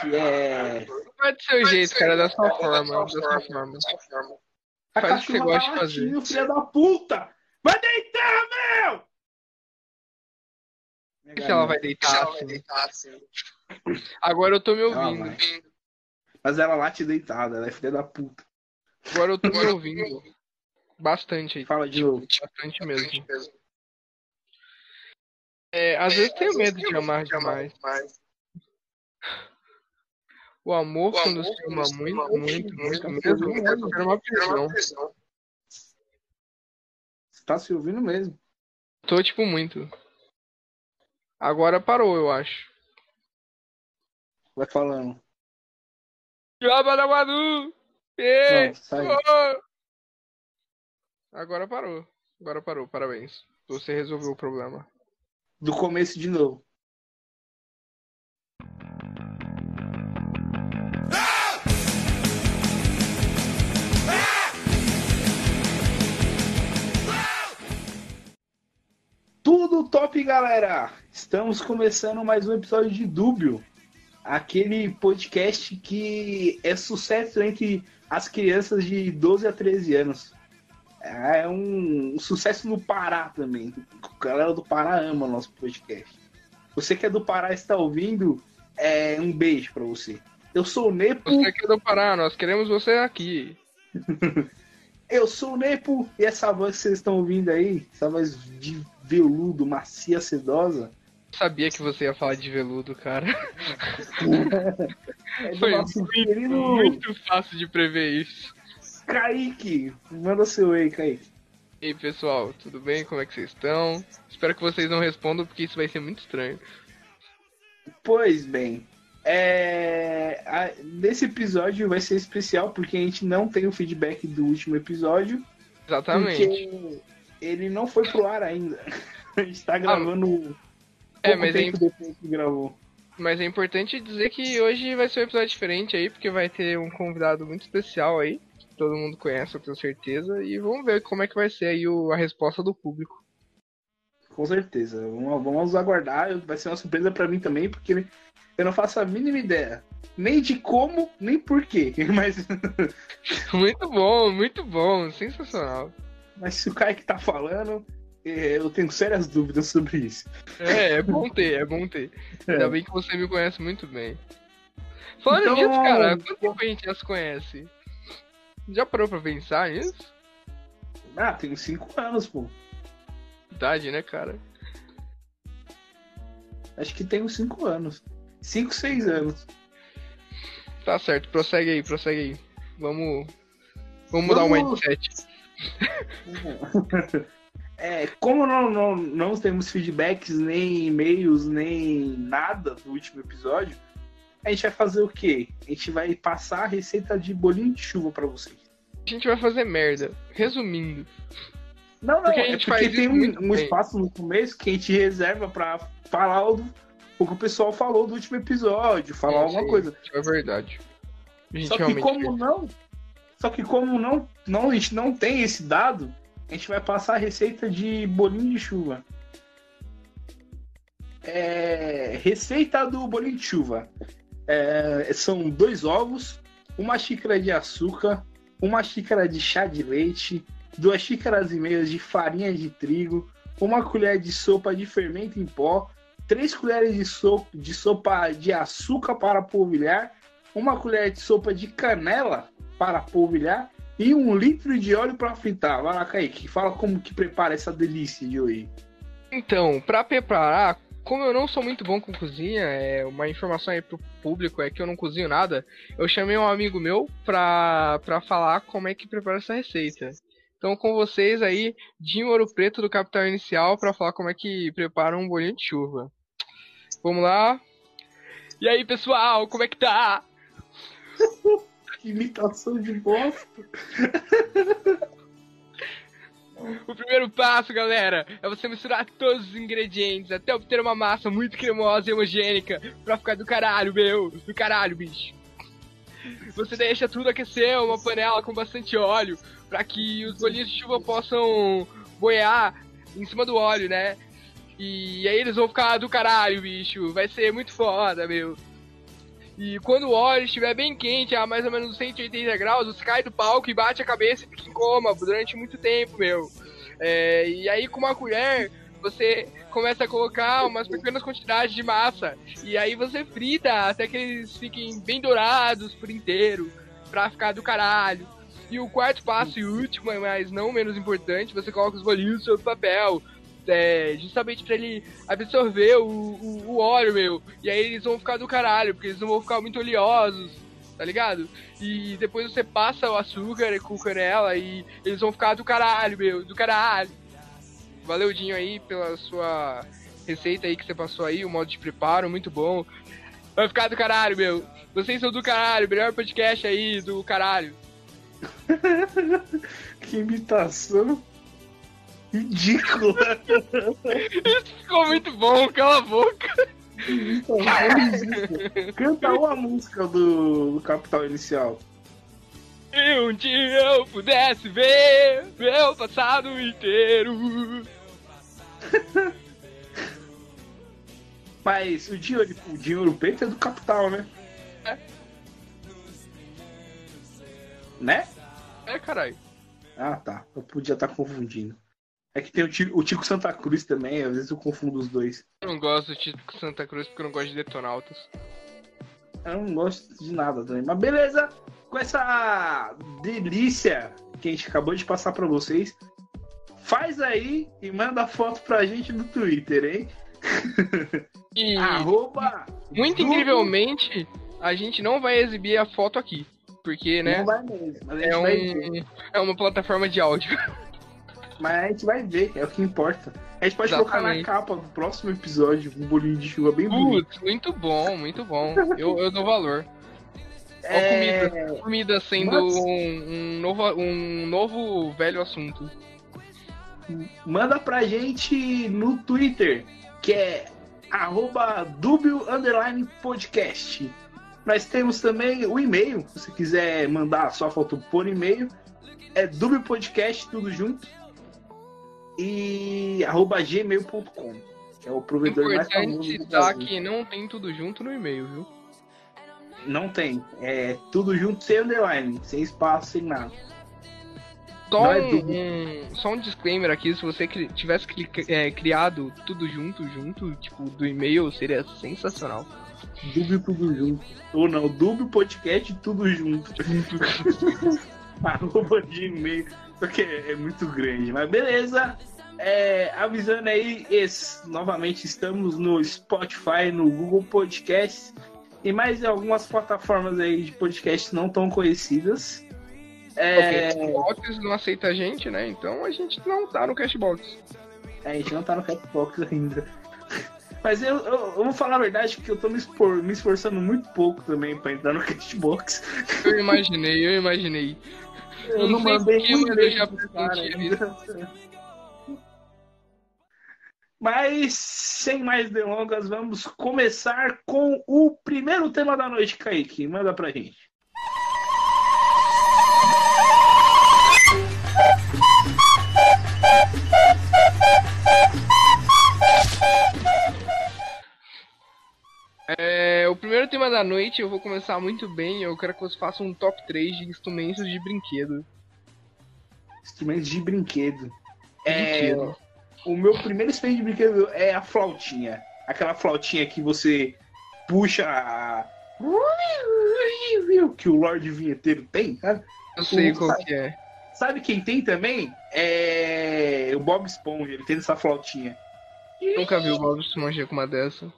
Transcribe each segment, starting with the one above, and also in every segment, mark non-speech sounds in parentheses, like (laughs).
que é. Vai do seu jeito, cara, da sua forma. Da sua forma. A Faz o que você gosta de fazer. filha da puta! Vai deitar, meu! E se ela vai deitar assim? Agora eu tô me Ela ouvindo. vai. Mas ela late deitada, ela é filha da puta. Agora eu tô me ouvindo. Bastante aí. Fala de novo. Bastante mesmo. É, às vezes tenho medo de amar demais. O amor, quando se ama muito, muito, muito mesmo, pode ser uma prisão. Você tá se ouvindo mesmo. Tô, tipo, muito. Agora parou, eu acho. Vai falando. Jaba da Manu! Ei! Não! Agora parou. Agora parou, parabéns. Você resolveu o problema. Do começo de novo. Tudo top, galera! Estamos começando mais um episódio de Dúbio, aquele podcast que é sucesso entre as crianças de 12 a 13 anos. É um, sucesso no Pará também. A galera do Pará ama o nosso podcast. Você que é do Pará e está ouvindo, é um beijo pra você. Eu sou o Nepo, Você que é do Pará, nós queremos você aqui. (laughs) eu sou o Nepo, e essa voz que vocês estão ouvindo aí, essa voz de veludo, macia, sedosa, Sabia que você ia falar de veludo, cara. (laughs) é Foi querido Muito fácil de prever isso. Kaique. Manda seu ei, Kaique. E aí, pessoal, tudo bem? Como é que vocês estão? Espero que vocês não respondam, porque isso vai ser muito estranho. Pois bem, é... a- nesse episódio vai ser especial porque a gente não tem o feedback do último episódio. Exatamente. Porque ele não foi pro ar ainda. (laughs) A gente tá gravando pouco É, mas é, tempo depois que gravou. mas é importante dizer que hoje vai ser um episódio diferente aí, porque vai ter um convidado muito especial aí. que Todo mundo conhece, eu tenho certeza. E vamos ver como é que vai ser aí o- a resposta do público. Com certeza. Vamos, vamos aguardar. Vai ser uma surpresa pra mim também, porque eu não faço a mínima ideia. Nem de como, nem por quê. (laughs) Mas, Muito bom, muito bom, sensacional. Mas se o Kaique tá falando, é, eu tenho sérias dúvidas sobre isso. É, é bom ter, é bom ter. É. Ainda bem que você me conhece muito bem. Falando Então- nisso, cara, quanto tempo a gente já se conhece? Já parou pra pensar nisso? Ah, tenho cinco anos, pô. Idade, né, cara? Acho que tenho cinco anos. Cinco, seis anos. Tá certo, prossegue aí, prossegue aí. Vamos. Vamos mudar o Vamos- mindset. É, como não, não, não temos feedbacks, nem e-mails, nem nada do último episódio, a gente vai fazer o quê? A gente vai passar a receita de bolinho de chuva pra vocês. A gente vai fazer merda. Resumindo. Não, não, Porque a é gente porque faz tem um, um espaço no começo que a gente reserva pra falar o, o que o pessoal falou do último episódio, falar Sim, alguma coisa. É verdade. Só que como não, só que como não, não, a gente não tem esse dado, a gente vai passar a receita de bolinho de chuva. É, receita do bolinho de chuva. É, são dois ovos, uma xícara de açúcar, uma xícara de chá de leite, duas xícaras e meias de farinha de trigo, uma colher de sopa de fermento em pó, três colheres de, so de sopa de açúcar para polvilhar, uma colher de sopa de canela para polvilhar e um litro de óleo para fritar. Vai lá, Kaique, fala como que prepara essa delícia de hoje. Então, pra preparar, como eu não sou muito bom com cozinha, é uma informação aí pro público é que eu não cozinho nada. Eu chamei um amigo meu pra, pra falar como é que prepara essa receita. Então, com vocês aí, Dinho Ouro Preto do Capital Inicial pra falar como é que prepara um bolinho de chuva. Vamos lá. E aí, pessoal, como é que tá? (laughs) Imitação de bosta. O primeiro passo, galera, é você misturar todos os ingredientes até obter uma massa muito cremosa e homogênica pra ficar do caralho, meu, do caralho, bicho. Você deixa tudo aquecer, uma panela com bastante óleo, pra que os bolinhos de chuva possam boiar em cima do óleo, né? E aí eles vão ficar do caralho, bicho. Vai ser muito foda, meu. E quando o óleo estiver bem quente, a mais ou menos 180 graus, você cai do palco e bate a cabeça e fica em coma durante muito tempo, meu. É, e aí com uma colher você começa a colocar umas pequenas quantidades de massa. E aí você frita até que eles fiquem bem dourados por inteiro. Pra ficar do caralho. E o quarto passo e último, mas não menos importante, você coloca os bolinhos sobre papel. É, justamente pra ele absorver o, o, o, óleo, meu. E aí eles vão ficar do caralho, porque eles não vão ficar muito oleosos, tá ligado? E depois você passa o açúcar com canela e eles vão ficar do caralho, meu, do caralho. Valeu, Dinho, aí, pela sua receita aí que você passou aí, o modo de preparo, muito bom. Vai ficar do caralho, meu. Vocês são do caralho, melhor podcast aí do caralho. (laughs) que imitação ridícula. Isso ficou muito bom, cala a boca. Canta uma música do, do Capital Inicial. E um dia eu pudesse ver meu passado inteiro. (laughs) Mas o dinheiro, o dinheiro preto é do capital, né? É. Né? É, caralho. Ah, tá. Eu podia estar tá confundindo. É que tem o Tico, o Tico, Santa Cruz também, às vezes eu confundo os dois. Eu não gosto do Tico Santa Cruz porque eu não gosto de Detonautas. Eu não gosto de nada também. Mas beleza, com essa delícia que a gente acabou de passar para vocês, faz aí e manda foto pra gente no Twitter, hein? E (laughs) Arroba muito incrivelmente, a gente não vai exibir a foto aqui. Porque, né? Não vai mesmo, é, um, é uma plataforma de áudio. (laughs) Mas a gente vai ver, é o que importa. A gente pode colocar na capa do próximo episódio um bolinho de chuva bem bonito. Putz, muito bom, muito bom. (laughs) Eu, eu dou valor. Ó, É, comida. Comida sendo um, um novo, um novo velho assunto. manda pra gente no Twitter, que é arroba dubio underline podcast. Nós temos também o e-mail, se você quiser mandar a sua foto por e-mail, é dubiopodcast, tudo junto, e arroba gmail.com, que é o provedor mais famoso Importante do Brasil. que não tem tudo junto no e-mail, viu? Não tem, é tudo junto sem underline, sem espaço, sem nada. Só é um, só um disclaimer aqui, se você tivesse é, criado tudo junto, junto, tipo, do e-mail, seria sensacional. Dúbio tudo junto. Ou não, Dúbio Podcast tudo junto. (laughs) Arroba Gmail. Porque é muito grande. Mas beleza. É, avisando aí, esse, novamente estamos no Spotify, no Google Podcast e mais algumas plataformas aí de podcast não tão conhecidas. É, Porque o Cashbox não aceita a gente, né? Então a gente não tá no Cashbox. a gente não tá no Catbox ainda. Mas eu, eu, eu vou falar a verdade que eu tô me, me esforçando muito pouco também pra entrar no Catbox. Eu imaginei, eu imaginei. Eu não, Não mandei mas eu já ainda. Mas, sem mais delongas, vamos começar com o primeiro tema da noite, Kaique. Manda pra gente. É, o primeiro tema da noite eu vou começar muito bem. Eu quero que você faça um top 3 de instrumentos de brinquedo. Instrumentos de brinquedo. É, Brinquedo. O meu primeiro instrumento de brinquedo é a flautinha. Aquela flautinha que você puxa a... que o Lorde Vinheteiro tem, sabe? Eu sei o- qual que é. Sabe quem tem também? É o Bob Esponja, ele tem essa flautinha. Nunca vi o Bob Esponja com uma dessa.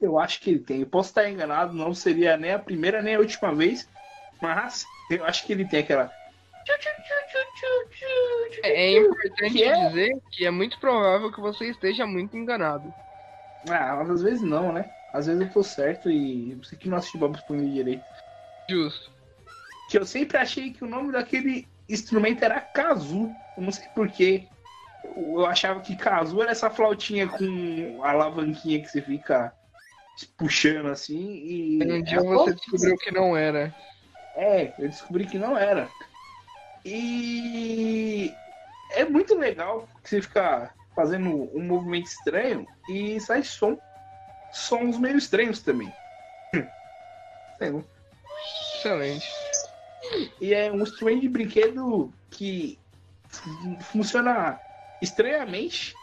Eu acho que ele tem. Eu posso estar enganado, não seria nem a primeira nem a última vez, mas eu acho que ele tem aquela. É, é importante Que é? dizer que é muito provável que você esteja muito enganado. Ah, mas às vezes não, né? Às vezes eu tô certo e você que não assistiu Bob Esponja direito. Justo. Que eu sempre achei que o nome daquele instrumento era Kazu. Eu não sei porquê. Eu achava que Kazu era essa flautinha com a alavanquinha que você fica puxando assim e. Um dia você descobriu que não era. É, eu descobri que não era. E é muito legal você fica fazendo um movimento estranho e sai som. Sons meio estranhos também. Tenho. (laughs) Excelente. E é um instrumento de brinquedo que funciona estranhamente,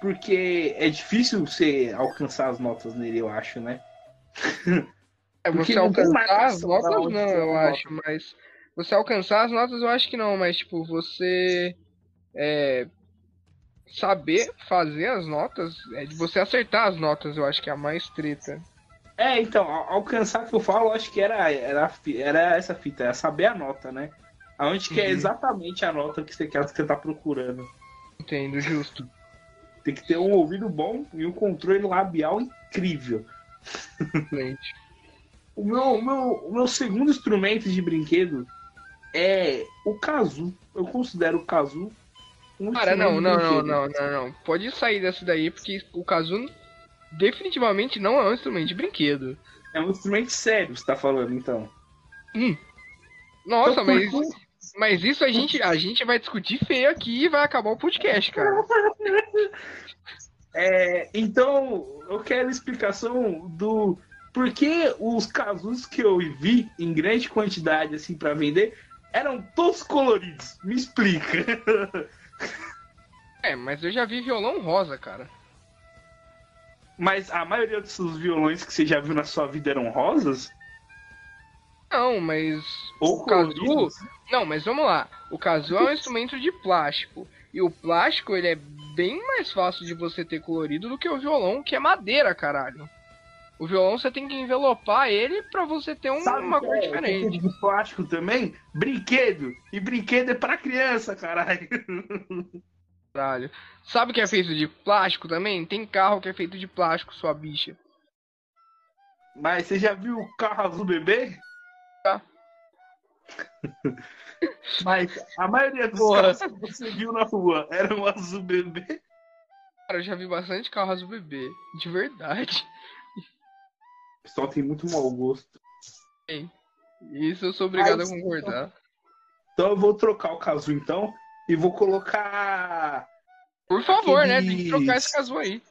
porque é difícil você alcançar as notas nele, eu acho, né? É, (laughs) Porque você alcançar as notas não, eu acho, mas. Você alcançar as notas eu acho que não, mas tipo, você. É, saber fazer as notas, é de você acertar as notas, eu acho que é a mais treta. É, então, al- alcançar que eu falo, acho que era, era, era essa fita, era saber a nota, né? Aonde que é Uhum. exatamente a nota que você quer que você tá procurando. Entendo, justo. (laughs) Tem que ter um ouvido bom e um controle labial incrível. Excelente. (laughs) O meu, o meu, o meu segundo instrumento de brinquedo é o kazoo. Eu considero o kazoo um Cara, não, não, não, não, não, não. Pode sair dessa daí, porque o Kazoo definitivamente não é um instrumento de brinquedo. É um instrumento sério, você tá falando, então. Nossa, Então, mas, por- mas isso a gente, a gente vai discutir feio aqui e vai acabar o podcast, cara. (laughs) É, então, eu quero explicação do por que os casus que eu vi em grande quantidade assim para vender eram todos coloridos. Me explica. É, mas eu já vi violão rosa, cara. Mas a maioria dos violões que você já viu na sua vida eram rosas Não, mas ou O coloridos? Não, mas vamos lá. O kazoo é um instrumento de plástico. E o plástico, ele é bem mais fácil de você ter colorido do que o violão, que é madeira, caralho. O violão você tem que envelopar ele pra você ter um- uma cor é diferente. de plástico também? Brinquedo. E brinquedo é pra criança, caralho. Caralho. Sabe o que é feito de plástico também? Tem carro que é feito de plástico, sua bicha. Mas você já viu o carro azul bebê? Já. (laughs) Mas a maioria dos Porra. carros que você viu na rua eram azul bebê. Cara, eu já vi bastante carro azul bebê. De verdade. Pessoal tem muito mau gosto. Isso eu sou obrigado Mas- a concordar. Então eu vou trocar o caso então e vou colocar. Por favor, né? Aqueles- Tem que trocar esse caso aí.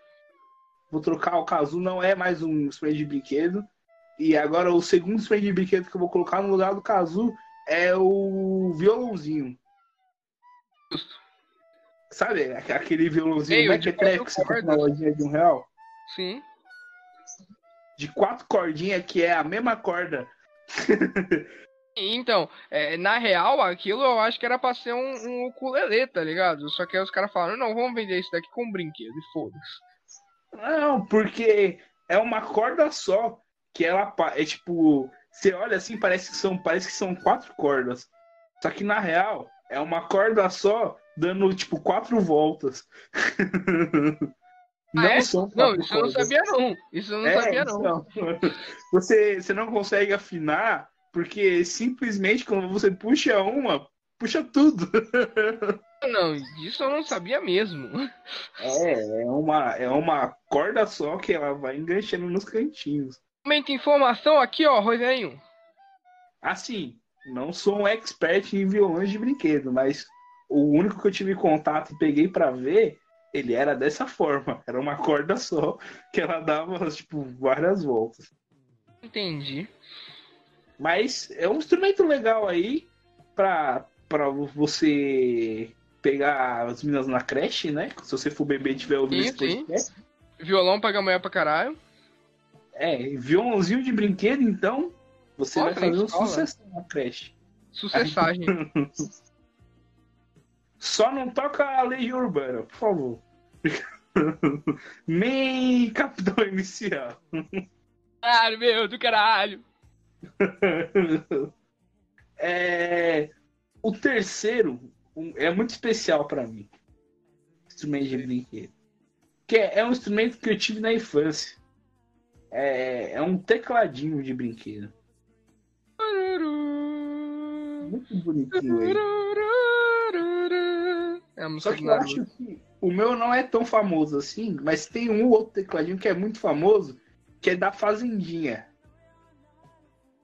Vou trocar o caso, não é mais um spray de brinquedo. E agora o segundo spray de brinquedo que eu vou colocar no lugar do casu é o violãozinho. Justo. Sabe? aque- Aquele violãozinho Ei, o de mequetrefe quatro que cordas. lojinha de um real. Sim. De quatro cordinhas, que é a mesma corda. Então, é, na real, aquilo eu acho que era pra ser um, um ukulele, tá ligado? Só que aí os caras falaram, não, vamos vender isso daqui com brinquedo, e foda-se. Não, porque é uma corda só. Que ela é tipo. Você olha assim, parece que são, parece que são quatro cordas. Só que na real, é uma corda só, dando tipo quatro voltas. (laughs) Ah, é? são Não, isso eu não sabia não. Isso eu não É, sabia não. então, (laughs) Você, você não consegue afinar, porque simplesmente quando você puxa uma, puxa tudo. (laughs) Não, isso eu não sabia mesmo. É, é uma, é uma corda só que ela vai enganchando nos cantinhos. Momento informação aqui, ó, Rogerinho. Assim, não sou um expert em violões de brinquedo, mas o único que eu tive contato e peguei pra ver, ele era dessa forma. Era uma corda só, que ela dava, tipo, várias voltas. Entendi. Mas é um instrumento legal aí pra, pra você pegar as meninas na creche, né? Se você for bebê e tiver esse sim. podcast. Violão paga mulher pra caralho. É, violãozinho de brinquedo, então, você Nossa, vai fazer um sucesso na creche. Sucessagem. (laughs) Só não toca a Legião Urbana, por favor. (laughs) Nem Capitão Inicial. Caralho, meu, do caralho. (laughs) É, o terceiro é muito especial pra mim. Instrumento de brinquedo. Que é, é um instrumento que eu tive na infância. É, é um tecladinho de brinquedo. Muito bonitinho ele. É Só que eu acho que o meu não é tão famoso assim, mas tem um outro tecladinho que é muito famoso, que é da Fazendinha.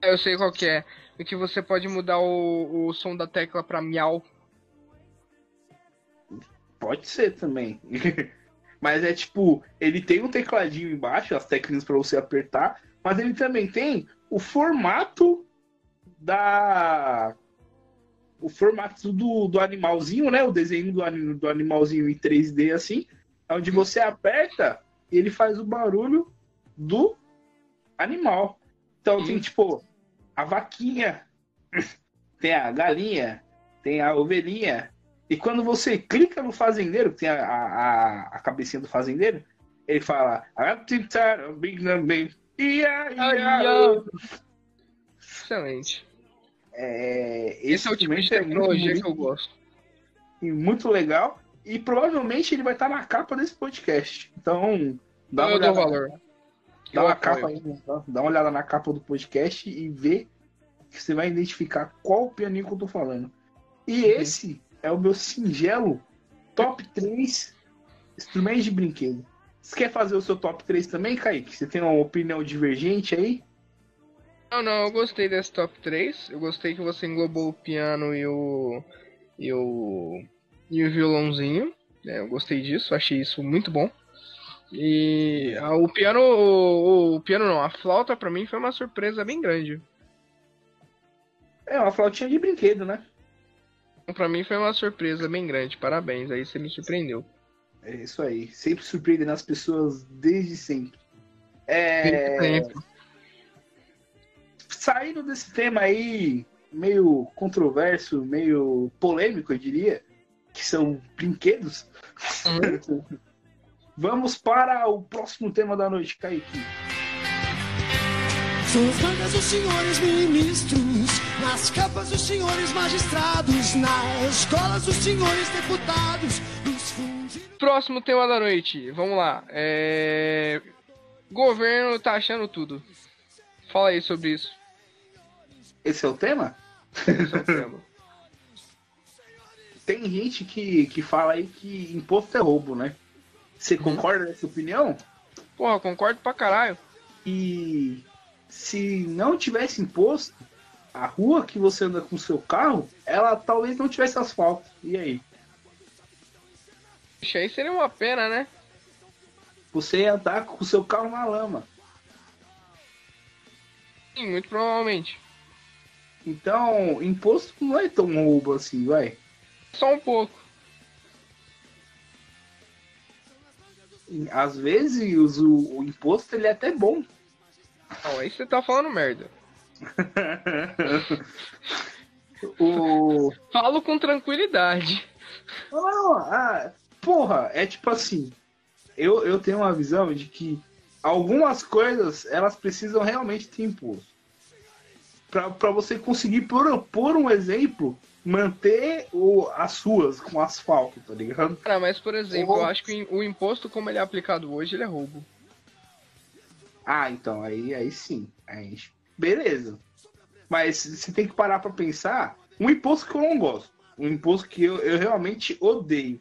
Eu sei qual que é. O que você pode mudar o, o som da tecla pra miau. Pode ser também. (laughs) mas é tipo, ele tem um tecladinho embaixo, as teclinhas pra você apertar, mas ele também tem o formato da. O formato do, do animalzinho, né? O desenho do, do animalzinho em 3D assim. Onde você aperta e ele faz o barulho do animal. Então tem tipo a vaquinha, (laughs) tem a galinha, tem a ovelhinha. E quando você clica no fazendeiro, que tem a, a, a cabecinha do fazendeiro, ele fala. Excelente. É, esse, esse é o de tecnologia que eu gosto. E muito legal. E provavelmente ele vai estar na capa desse podcast. Então, dá uma olhada. Valor. Dá uma, capa aí, dá uma olhada na capa do podcast e vê que você vai identificar qual pianinho que eu tô falando. E uhum. esse é o meu singelo top 3 instrumentos de brinquedo. Você quer fazer o seu top 3 também, Kaique? Você tem uma opinião divergente aí? Não, não, eu gostei desse top 3. Eu gostei que você englobou o piano e o. e o. e o violãozinho. É, eu gostei disso, achei isso muito bom. E a, o piano. O, o, piano não, a flauta pra mim foi uma surpresa bem grande. É, uma flautinha de brinquedo, né? Pra mim foi uma surpresa bem grande. Parabéns, aí você me surpreendeu. É isso aí. Sempre surpreendendo as pessoas desde sempre. É. Desde sempre saindo desse tema aí, meio controverso, meio polêmico, eu diria, que são brinquedos, uhum. (laughs) vamos para o próximo tema da noite, Kaique. São as mangas dos senhores ministros, nas capas dos senhores magistrados, nas escolas dos senhores deputados, nos fundos... Próximo tema da noite, vamos lá. É... Governo tá achando tudo. Fala aí sobre isso. Esse é o tema? Esse é o tema. (laughs) Tem gente que, que fala aí que imposto é roubo, né? Você uhum. concorda nessa opinião? Porra, concordo pra caralho. E se não tivesse imposto, a rua que você anda com o seu carro, ela talvez não tivesse asfalto. E aí? Isso aí seria uma pena, né? Você ia andar com o seu carro na lama. Sim, muito provavelmente. Então, imposto não é tão roubo assim, vai. Só um pouco. Às vezes o, o imposto ele é até bom. Não, aí você tá falando merda. (laughs) o... Falo com tranquilidade. Não, ah, porra, é tipo assim. Eu, eu tenho uma visão de que algumas coisas elas precisam realmente ter imposto para você conseguir, por, por um exemplo, manter o, as suas com asfalto, tá ligado? Cara, mas por exemplo, eu acho que o imposto como ele é aplicado hoje, ele é roubo. Ah, então, aí, aí sim. Aí, beleza. Mas você tem que parar para pensar um imposto que eu não gosto. Um imposto que eu, eu realmente odeio.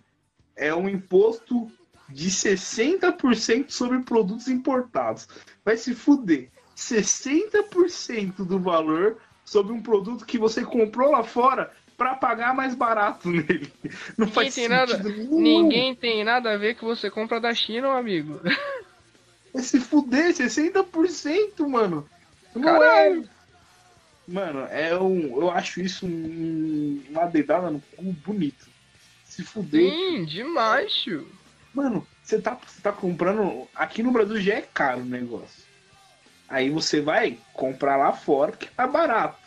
É um imposto de 60% sobre produtos importados. Vai se fuder. 60% do valor sobre um produto que você comprou lá fora para pagar mais barato (laughs) nele. Não ninguém faz tem nada, Ninguém tem nada a ver que você compra da China, meu amigo. Vai (laughs) se fuder, 60%, mano. Não é. Mano, é um. Eu acho isso um, uma dedada no cu bonito. Se fuder. Sim, demais, tio. Mano, você tá, você tá comprando. Aqui no Brasil já é caro o negócio. Aí você vai comprar lá fora, que tá barato.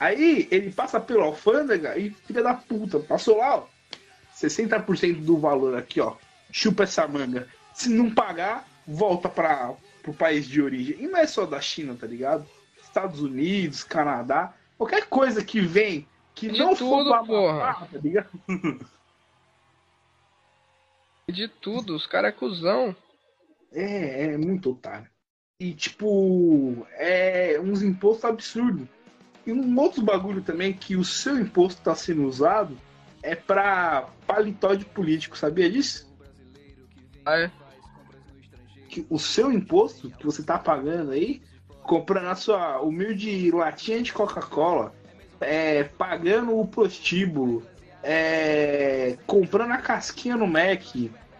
Aí ele passa pelo alfândega e filha da puta, passou lá, ó. 60% do valor aqui, ó. Chupa essa manga. Se não pagar, volta para pro país de origem. E não é só da China, tá ligado? Estados Unidos, Canadá, qualquer coisa que vem que de não tudo, for porra. tá ligado? De tudo, os caras é cuzão. É, é muito otário. E, tipo, é uns impostos absurdos. E um outro bagulho também que o seu imposto está sendo usado é para paletó de político, sabia disso? Ah, é? Que o seu imposto que você tá pagando aí, comprando a sua humilde latinha de Coca-Cola, é, pagando o prostíbulo, é, comprando a casquinha no Mac,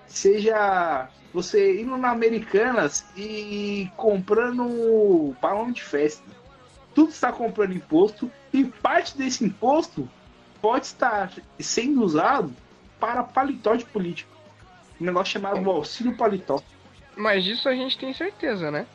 seja você indo na Americanas e comprando balão de festa. Tudo está comprando imposto e parte desse imposto pode estar sendo usado para paletó de político. Um negócio chamado auxílio paletó. Mas disso a gente tem certeza, né?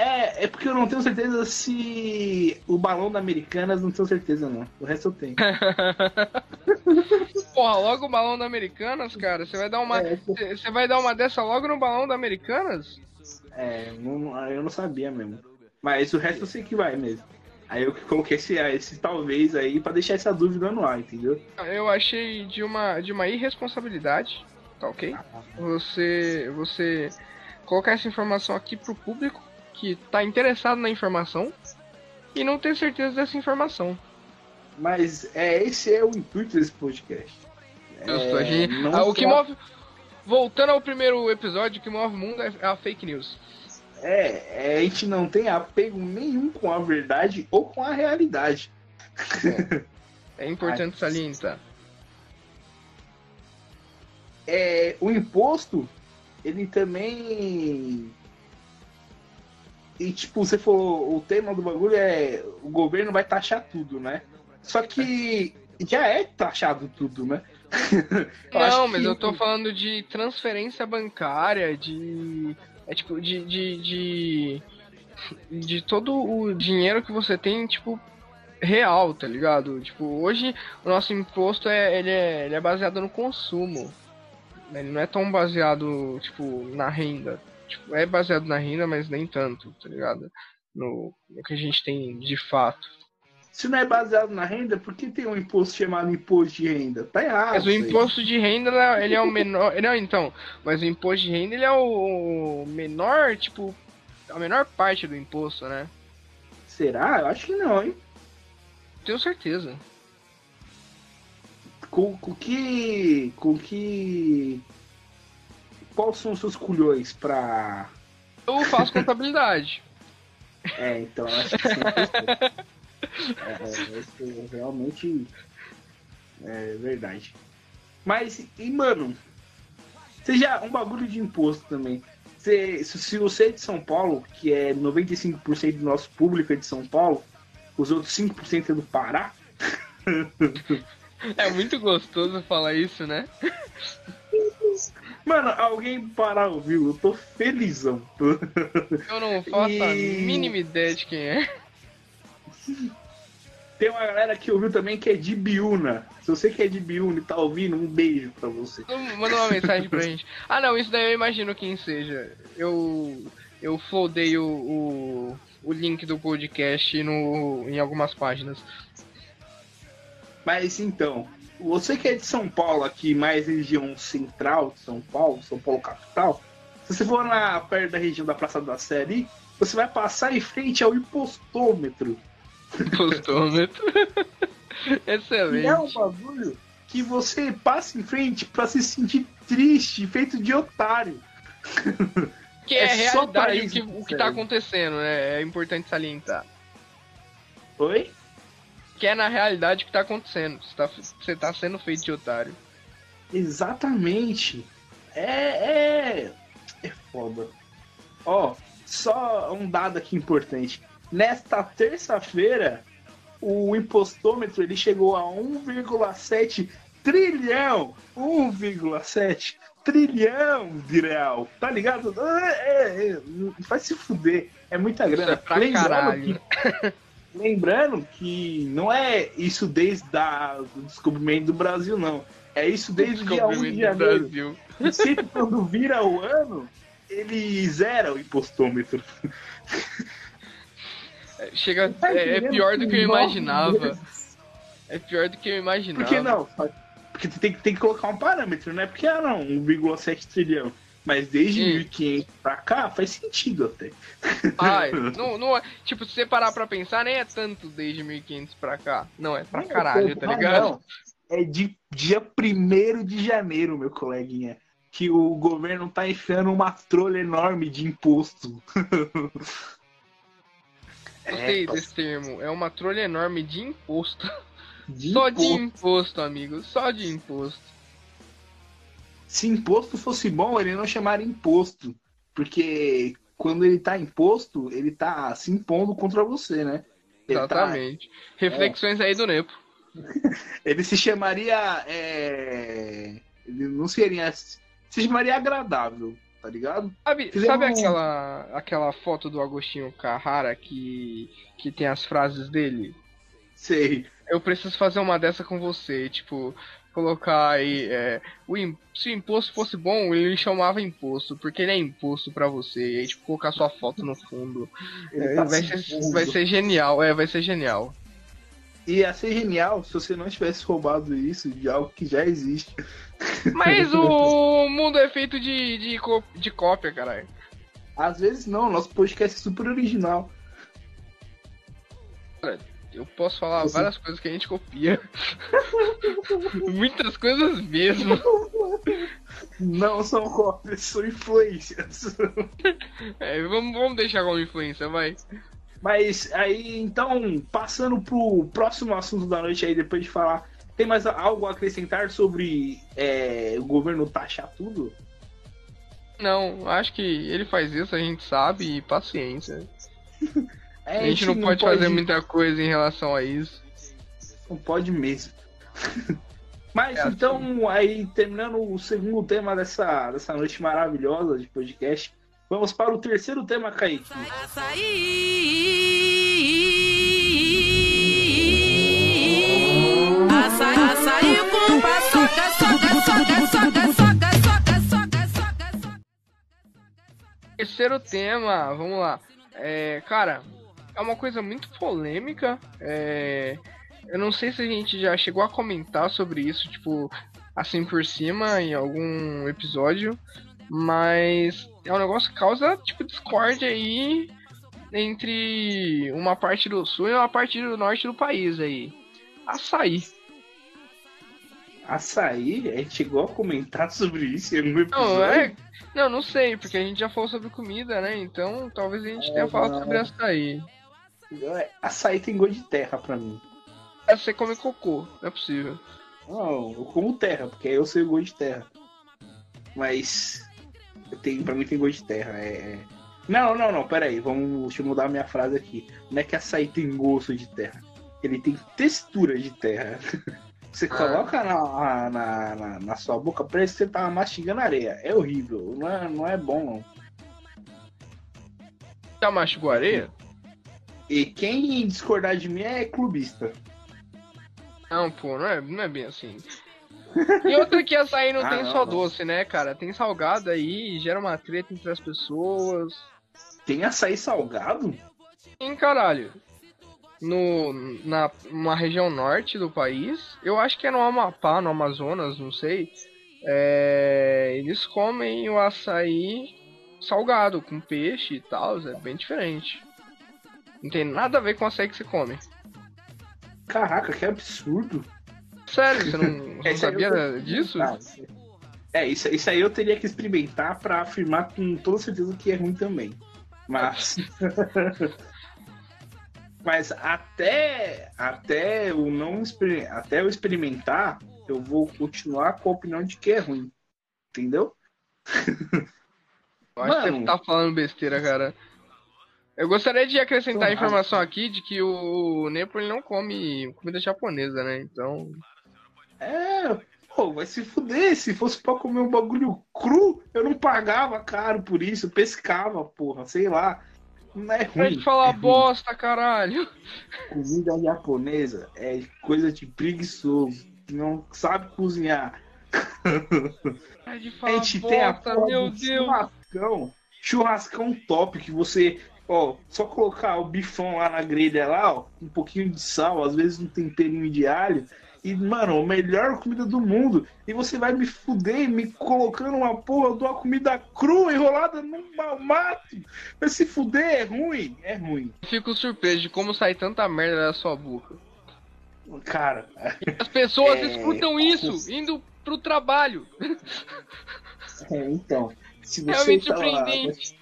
É, é porque eu não tenho certeza se o balão da Americanas não tenho certeza, não. O resto eu tenho. (laughs) Porra, logo o balão da Americanas, cara. Você vai dar uma. É, Você vai dar uma dessa logo no balão da Americanas? É, não- eu não sabia mesmo. Mas o resto eu sei que vai mesmo. Aí eu coloquei esse, esse talvez aí pra deixar essa dúvida no ar, entendeu? Eu achei de uma, de uma irresponsabilidade, tá ok? Você, você colocar essa informação aqui pro público que tá interessado na informação e não ter certeza dessa informação. Mas é, esse é o intuito desse podcast. Justo, a gente- não ah, o que só- move. Voltando ao primeiro episódio, o que move o mundo é a fake news. É, é, a gente não tem apego nenhum com a verdade ou com a realidade. É importante (laughs) salientar. É, o imposto, ele também. E tipo, você falou, o tema do bagulho é o governo vai taxar tudo, né? Só que já é taxado tudo, né? (laughs) Não, mas que- eu tô falando de transferência bancária, de. É tipo, de. de, de, de todo o dinheiro que você tem, tipo, real, tá ligado? Tipo, hoje o nosso imposto é, ele é, ele é baseado no consumo. Ele não é tão baseado, tipo, na renda. Tipo, é baseado na renda, mas nem tanto, tá ligado? No, no que a gente tem de fato. Se não é baseado na renda, por que tem um imposto chamado imposto de renda? Tá errado. Mas o isso aí. imposto de renda, ele é o menor. Não, então, mas o imposto de renda ele é o menor, tipo, a menor parte do imposto, né? Será? Eu acho que não, hein? Tenho certeza. Com, com que. Com que. Quais são os seus culhões pra. Eu faço contabilidade. É, então acho que sim. é, é, isso realmente é verdade. Mas, e mano, seja um bagulho de imposto também. Se se você é de São Paulo, que é 95% do nosso público é de São Paulo, os outros 5% é do Pará, É muito gostoso falar isso, né? Mano, alguém parar ouviu, eu tô felizão. Eu não faço a E- mínima ideia de quem é. Tem uma galera que ouviu também que é de Biúna. Se você que é de Biúna e tá ouvindo, um beijo pra você. Então, Manda uma mensagem pra gente. Ah, não, isso daí eu imagino quem seja. Eu. Eu foldei o, o, o link do podcast no, em algumas páginas. Mas então, você que é de São Paulo aqui, mais região central de São Paulo, São Paulo capital, se você for na perto da região da Praça da Sé ali, você vai passar em frente ao impostômetro. Postômetro. Que (laughs) Excelente. é um bagulho que você passa em frente pra se sentir triste, feito de otário. (laughs) Que é, É só realidade o isso que, o que tá acontecendo, né? É importante salientar. Oi? Que é na realidade o que tá acontecendo. Você tá, você tá sendo feito de otário. Exatamente. É, é. É foda. Ó, só um dado aqui importante. Nesta terça-feira, o impostômetro ele chegou a 1,7 trilhão. 1,7 trilhão de real. Tá ligado? É, é, é, vai se fuder. É muita grana. é pra caralho. que, (laughs) lembrando que não é isso desde do descobrimento do Brasil, não. É isso desde o dia 1 de Descobrimento do janeiro. Brasil. E sempre quando vira o ano, ele zera o impostômetro. É, Chega, é, é entendendo? pior do que eu imaginava. É pior do que eu imaginava. Por que não? Porque tem, que- tem que colocar um parâmetro, né? Porque, ah, não, 1,7 trilhão. Mas desde Sim. 1500 pra cá, faz sentido até. Ai, (laughs) não, não é- tipo, se você parar pra pensar, nem é tanto desde 1500 pra cá. Não, é pra caralho, tá Ah, ligado? não. É de dia 1 de janeiro, meu coleguinha. Que o governo tá enfiando uma trolha enorme de imposto. (laughs) Gostei É, desse termo. É uma trolha enorme de imposto. de Só de imposto. imposto, amigo. Só de imposto. Se imposto fosse bom, ele não chamaria imposto. Porque quando ele tá imposto, ele tá se impondo contra você, né? Ele tá- Exatamente. Reflexões aí do Nepo. (laughs) ele se chamaria. é, Ele não seria. Se chamaria agradável, tá ligado? Sabe, Fizemos sabe aquela, aquela foto do Agostinho Carrara que, que tem as frases dele? Sei. Eu preciso fazer uma dessa com você, tipo, colocar aí, é, o se o imposto fosse bom, ele chamava imposto, porque ele é imposto pra você, e aí, tipo, colocar sua foto no fundo. É, tá vai, se ser, vai ser genial, é, vai ser genial. Ia ser genial se você não tivesse roubado isso de algo que já existe. Mas (laughs) o mundo é feito de, de, de cópia, caralho. Às vezes não, nosso podcast é super original. Eu posso falar Você- várias coisas que a gente copia. (laughs) Muitas coisas mesmo. Não são cópias, são influências. (laughs) É, vamos, vamos deixar como influência, vai. Mas aí, então, passando pro próximo assunto da noite aí, depois de falar, tem mais algo a acrescentar sobre é, o governo taxar tudo? Não, acho que ele faz isso, a gente sabe, e paciência. (laughs) É, A gente não pode fazer muita coisa em relação a isso. Não pode mesmo. (laughs) Mas É assim. então, aí terminando o segundo tema dessa, dessa noite maravilhosa de podcast, vamos para o terceiro tema, Kaique. Açaí. Açaí, açaí com paçoca, soca, soca, soca, soca, soca, soca, soca, soca. Terceiro tema, vamos lá. É, cara, é uma coisa muito polêmica. é, eu não sei se a gente já chegou a comentar sobre isso, tipo, assim por cima, em algum episódio. Mas é um negócio que causa, tipo, discórdia aí entre uma parte do sul e uma parte do norte do país aí. Açaí. Açaí, a gente chegou a comentar sobre isso em algum episódio. Não, é. Não, não sei, porque a gente já falou sobre comida, né? Então talvez a gente tenha falado sobre açaí. É, Açaí tem gosto de terra pra mim. É, Você come cocô, não é possível. Não, eu como terra, porque aí eu sei o gosto de terra. Mas tem, pra mim tem gosto de terra. É... é- Não, não, não, pera aí, vamos, deixa eu mudar a minha frase aqui. Não é que açaí tem gosto de terra. Ele tem textura de terra. (laughs) Você Ah. coloca na, na, na, na sua boca, parece que você tá mastigando areia. É horrível, não é, não é bom não. Já mastigou areia? E quem discordar de mim é clubista. Não, pô, não é, não é bem assim. E outra que açaí não Ah, tem não, só não. doce, né, cara? Tem salgado aí, gera uma treta entre as pessoas. Tem açaí salgado? Sim, caralho. No, na uma região norte do país, eu acho que é no Amapá, no Amazonas, não sei. É, eles comem o açaí salgado, com peixe e tal, é bem diferente. Não tem nada a ver com o açaí que você come. Caraca, que absurdo. Sério, você não, (laughs) você não eu sabia tô- disso? Ah, É, isso, isso aí eu teria que experimentar pra afirmar com toda certeza que é ruim também. Mas. (laughs) Mas até, até eu não até eu experimentar, eu vou continuar com a opinião de que é ruim. Entendeu? (laughs) Eu acho que Mano. você tá falando besteira, cara. Eu gostaria de acrescentar a informação aqui de que o Nepo ele não come comida japonesa, né? Então. É, pô, vai se fuder. Se fosse pra comer um bagulho cru, eu não pagava caro por isso. Eu pescava, porra, sei lá. Não é Pra ruim. gente falar é bosta, caralho. Comida japonesa é coisa de preguiçoso, que não sabe cozinhar. Pra de A falar gente tem a bosta, meu Deus. churrascão, churrascão top, que você, ó, só colocar o bifão lá na grelha lá, ó, um pouquinho de sal, às vezes um temperinho de alho, e, mano, a melhor comida do mundo. E você vai me fuder me colocando uma porra de uma comida crua enrolada num mato. Vai se fuder, é ruim, é ruim. Fico surpreso de como sai tanta merda da sua boca. Cara, As pessoas (laughs) É, escutam isso indo pro trabalho. É, então, se você Realmente tá lá, surpreendente.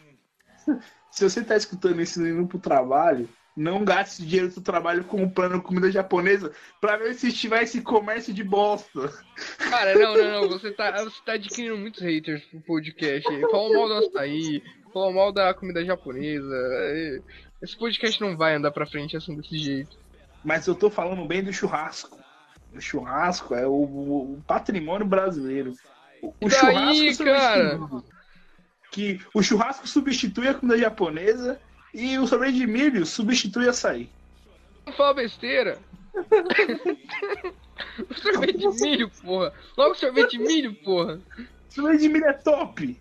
(laughs) se você tá escutando isso indo pro trabalho, Não gaste dinheiro do seu trabalho comprando comida japonesa pra ver se tiver esse comércio de bosta. Cara, não, não, não. Você tá, você tá adquirindo muitos haters pro podcast. Fala mal do açaí, fala mal da comida japonesa. É, Esse podcast não vai andar pra frente assim desse jeito. Mas eu tô falando bem do churrasco. O churrasco é o, o patrimônio brasileiro. O, o daí, churrasco cara? Que o churrasco substitui a comida japonesa e o sorvete de milho substitui açaí. Não fala besteira. (laughs) sorvete de milho, porra. Logo sorvete de milho, porra. Sorvete de milho é top!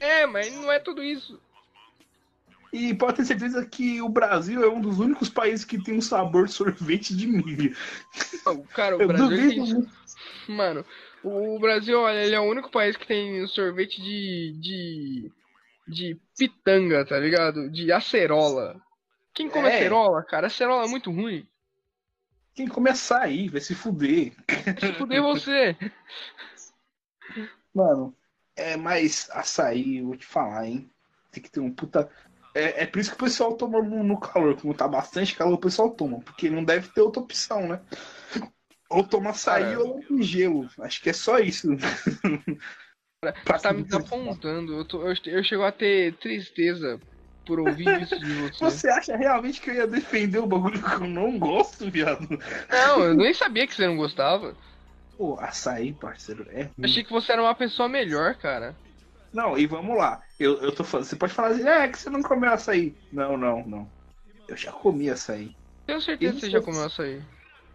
É, mas não é tudo isso. E pode ter certeza que o Brasil é um dos únicos países que tem um sabor sorvete de milho. O cara, o Brasil duvido tem. Mano, o Brasil, olha, ele é o único país que tem sorvete de. de. de pitanga, tá ligado? De acerola. Quem come É. acerola, cara? Acerola é muito ruim. Quem come açaí vai se fuder. Se fuder você. Mano, é, mas açaí, eu vou te falar, hein? Tem que ter um puta. É, é por isso que o pessoal toma no calor. Como tá bastante calor, o pessoal toma. Porque não deve ter outra opção, né? Ou toma açaí Cara. ou com gelo. Acho que é só isso. Pra (laughs) Tá me desapontando. Eu, tô, eu, eu chego a ter tristeza por ouvir (laughs) isso de você. Você acha realmente que eu ia defender o bagulho que eu não gosto, viado? Não, eu (laughs) nem sabia que você não gostava. Pô, açaí, parceiro, é ruim. achei que você era uma pessoa melhor, cara. Não, e vamos lá. Eu, eu tô falando, você pode falar assim, é que você não comeu açaí. Não, não, não. Eu já comi açaí. Tenho certeza que você já comeu açaí.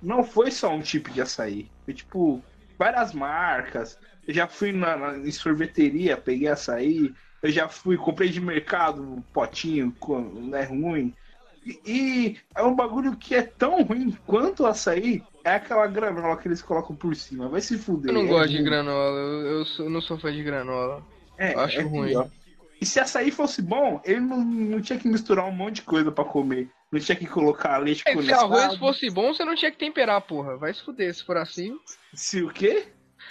Não foi só um tipo de açaí. Foi tipo, várias marcas. Eu já fui na, na- em sorveteria, peguei açaí. Eu já fui, comprei de mercado um potinho, não é ruim. E, e é um bagulho que é tão ruim quanto o açaí. É aquela granola que eles colocam por cima. Vai se fuder. Eu não é gosto de ruim. granola, eu, eu sou- eu não sou fã de granola. É, Eu acho é ruim. pior. E se açaí fosse bom, ele não, não tinha que misturar um monte de coisa pra comer. Não tinha que colocar leite É, se arroz fosse bom, você não tinha que temperar, porra. Vai se fuder, se for assim. Se o quê?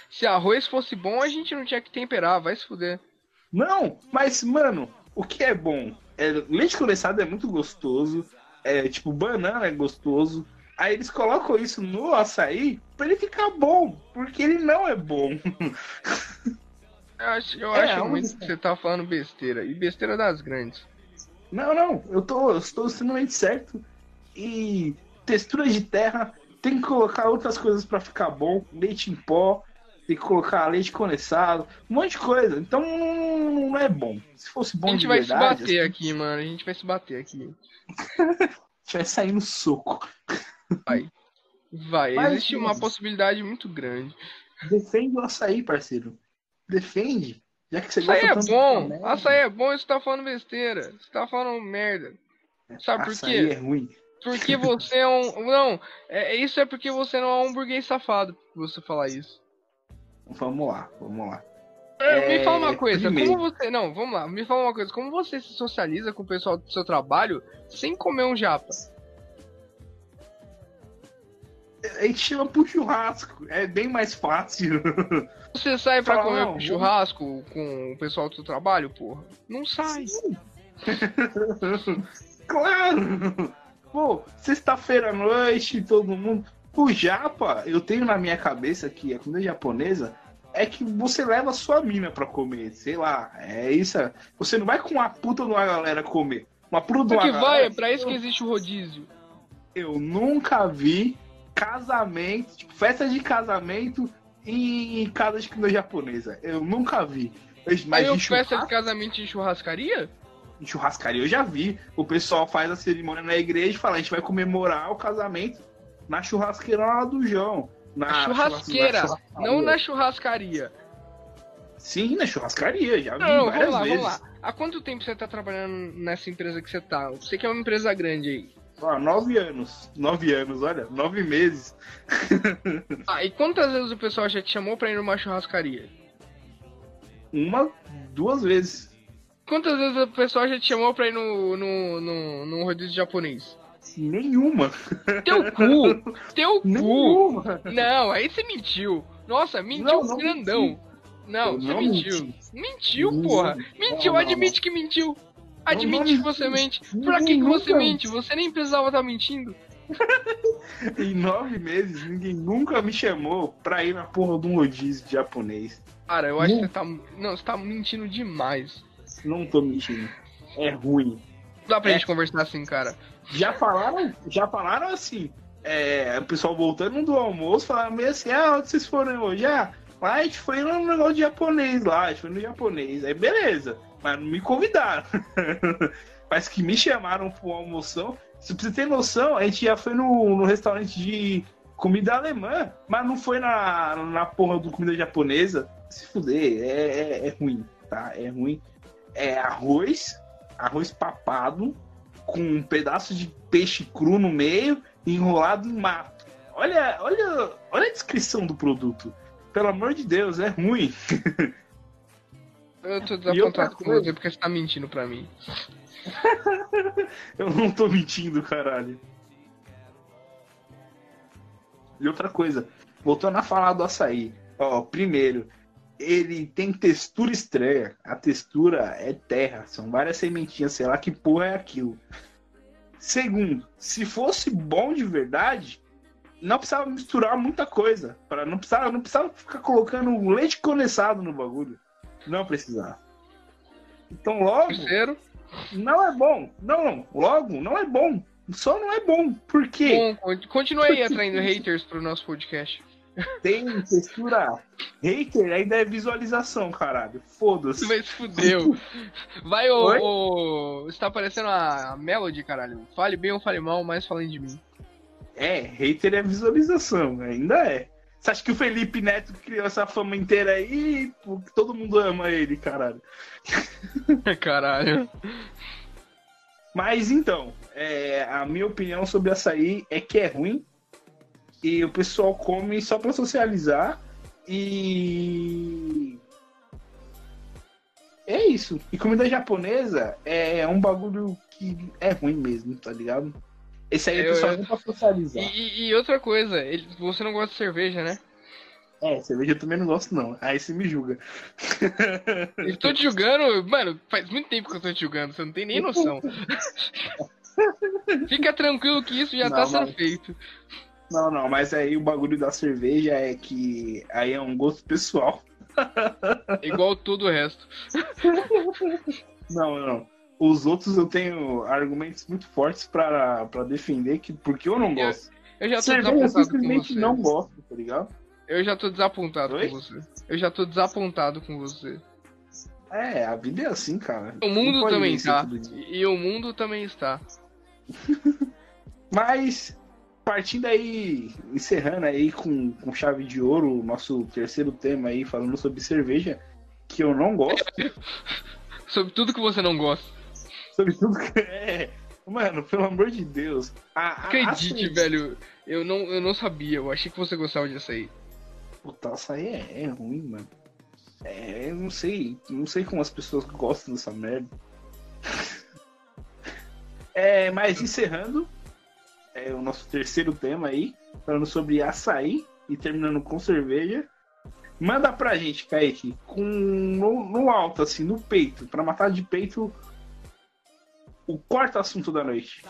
Se arroz fosse bom, a gente não tinha que temperar, vai se fuder. Não, mas, mano, o que é bom? É, leite condensado é muito gostoso. É, tipo, banana é gostoso. Aí eles colocam isso no açaí pra ele ficar bom. Porque ele não é bom. (laughs) Eu acho, eu É, acho onde muito que você tá falando besteira. E besteira das grandes. Não, não, eu tô, eu estou extremamente certo. E textura de terra, tem que colocar outras coisas pra ficar bom. Leite em pó, tem que colocar leite condensado, um monte de coisa. Então não é bom. Se fosse bom a gente vai verdade, se bater assim, aqui, mano. A gente vai se bater aqui. a (laughs) gente vai sair no soco. Vai, Mas, existe uma possibilidade muito grande. Defende o açaí, parceiro. Defende. Já que você Açaí gosta é tanto bom, de açaí é bom, você tá falando besteira. Você tá falando merda. Sabe por quê? é ruim. Porque você é um. (laughs) Não, é, isso é porque você não é um burguês safado, você falar isso. Vamos lá, vamos lá. É, me É, fala uma coisa, primeiro. como você. Não, vamos lá, me fala uma coisa, como você se socializa com o pessoal do seu trabalho sem comer um japa? A gente chama pro churrasco. É bem mais fácil. (laughs) Você sai pra Fala, comer não, churrasco com o pessoal do seu trabalho, porra? Não sai. (laughs) claro! Pô, sexta-feira à noite, todo mundo. O japa, eu tenho na minha cabeça que a comida japonesa é que você leva a sua mina pra comer. Sei lá, é isso. Você não vai com uma puta de uma galera comer. Uma puta de uma vai, galera. é pra isso que existe o rodízio. Eu nunca vi casamento, tipo, festa de casamento em casa de comida japonesa. Eu nunca vi. Mas eu em festa de casamento em churrascaria? em churrascaria eu já vi. O pessoal faz a cerimônia na igreja e fala: a gente vai comemorar o casamento na churrasqueira lá do João. Na churrasqueira, churras- não na churrascaria. Sim, na churrascaria, já vi Não, várias vamos lá, vezes. vamos lá. Há quanto tempo você tá trabalhando nessa empresa que você tá? Você que é uma empresa grande aí. Ah, nove anos. Nove anos, olha, nove meses. (laughs) Ah, e quantas vezes o pessoal já te chamou pra ir numa churrascaria? Uma, duas vezes. Quantas vezes o pessoal já te chamou pra ir no, no, no, no rodízio japonês? Nenhuma. Teu cu! (laughs) Teu cu! Nenhuma. Não, aí você mentiu. Nossa, mentiu Não, não grandão. Não, Eu você não mentiu. menti. Mentiu, porra. Mentiu, admite que mentiu. Admite que você mente. Pra que, que você mente? Você nem precisava estar mentindo. (laughs) Em nove meses, ninguém nunca me chamou pra ir na porra de um rodízio de japonês. Cara, eu acho que você tá. Não, você tá mentindo demais. Não tô mentindo. É ruim. Não dá pra É. gente conversar assim, cara. Já falaram, já falaram assim. É, o pessoal voltando do almoço, falaram meio assim, ah, onde vocês foram hoje? Ah, lá a gente foi no negócio de japonês lá, a gente foi no japonês. Aí beleza, mas não me convidaram. (laughs) mas que me chamaram pro almoção. Se você ter noção, a gente já foi no, no restaurante de comida alemã, mas não foi na, na porra do comida japonesa. Se fuder, é, é, é ruim, tá? É ruim. É arroz, arroz papado, com um pedaço de peixe cru no meio, enrolado em mato. Olha, olha, olha a descrição do produto. Pelo amor de Deus, é ruim. (laughs) Eu tô desapontado com coisa? você porque você tá mentindo pra mim. (laughs) Eu não tô mentindo, caralho. E outra coisa, voltando a falar do açaí. Ó, primeiro, ele tem textura estranha. A textura é terra, são várias sementinhas, sei lá que porra é aquilo. Segundo, se fosse bom de verdade, não precisava misturar muita coisa. Para não precisava, não precisava ficar colocando leite condensado no bagulho. Não precisava. Então logo Terceiro, não é bom. Não, não. Logo, não é bom. Só não é bom. Por quê? bom, con- continue aí atraindo haters pro nosso podcast. Tem textura hater, ainda é visualização, caralho. Foda-se. Mas fudeu. Vai, ô, Oi? ô. Você tá parecendo a Melody, caralho. Fale bem ou fale mal, mas falem de mim. É, hater é visualização, ainda é. Você acha que o Felipe Neto criou essa fama inteira aí? Porque todo mundo ama ele, caralho. (laughs) Caralho. Mas então, é, a minha opinião sobre açaí é que é ruim. E o pessoal come só pra socializar. E. É isso. E comida japonesa é um bagulho que é ruim mesmo, tá ligado? Esse aí Eu- o pessoal eu- pra socializar. E, e- e outra coisa, ele- você não gosta de cerveja, né? É, cerveja eu também não gosto, não. Aí você me julga. (laughs) Eu tô te julgando, mano, faz muito tempo que eu tô te julgando, você não tem nem noção. (laughs) Fica tranquilo que isso já Não, tá sendo mas- feito. Não, não, mas aí o bagulho da cerveja é que aí é um gosto pessoal. Igual todo o resto. (laughs) Não, não. Os outros eu tenho argumentos muito fortes pra, pra defender que porque eu não Eu- gosto. Eu já tô cerveja eu desapontado com simplesmente você. não gosto, tá ligado? Eu já tô desapontado Oi? com você. Eu já tô desapontado com você. É, a vida é assim, cara. O mundo também tá. dia. E o mundo também está. (laughs) Mas, partindo aí, encerrando aí com, com chave de ouro o nosso terceiro tema aí, falando sobre cerveja, que eu não gosto. (laughs) Sobre tudo que você não gosta. Sobre tudo que é. Mano, pelo amor de Deus. A, a, Acredite, a- velho. Eu não, eu não sabia. Eu achei que você gostava disso aí. Puta, isso aí é, é ruim, mano. É, eu não sei. Não sei como as pessoas gostam dessa merda. (laughs) É, mas encerrando, é o nosso terceiro tema aí, falando sobre açaí e terminando com cerveja. Manda pra gente, Kaique, com no, no alto, assim, no peito, pra matar de peito o quarto assunto da noite.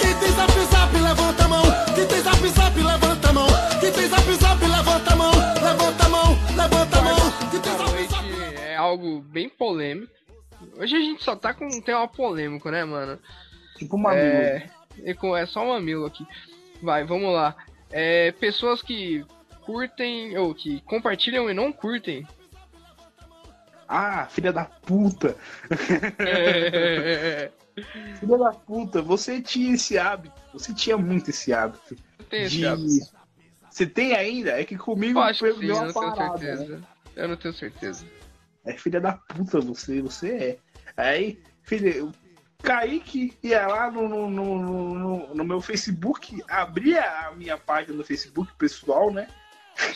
Quem tem zap, zap, levanta a mão. Quem tem zap, zap, levanta a mão. Quem tem zap, zap, levanta a mão. Levanta a mão, levanta a mão. Quem tem zap, noite zap. é algo bem polêmico. Hoje a gente só tá com um tema polêmico, né, mano? Tipo uma É, e com- é só um mamilo aqui. Vai, vamos lá. É, pessoas que curtem, ou que compartilham e não curtem. Ah, filha da puta! É, (laughs) Filha da puta, você tinha esse hábito. Você tinha muito esse hábito. tem esse de... hábito. Você tem ainda? É que comigo Eu acho que sim, eu não tenho parada, né? certeza. Eu não tenho certeza. É filha da puta você, você é. Aí, filha, o Kaique ia lá no, no- no- no meu Facebook, abria a minha página no Facebook pessoal, né?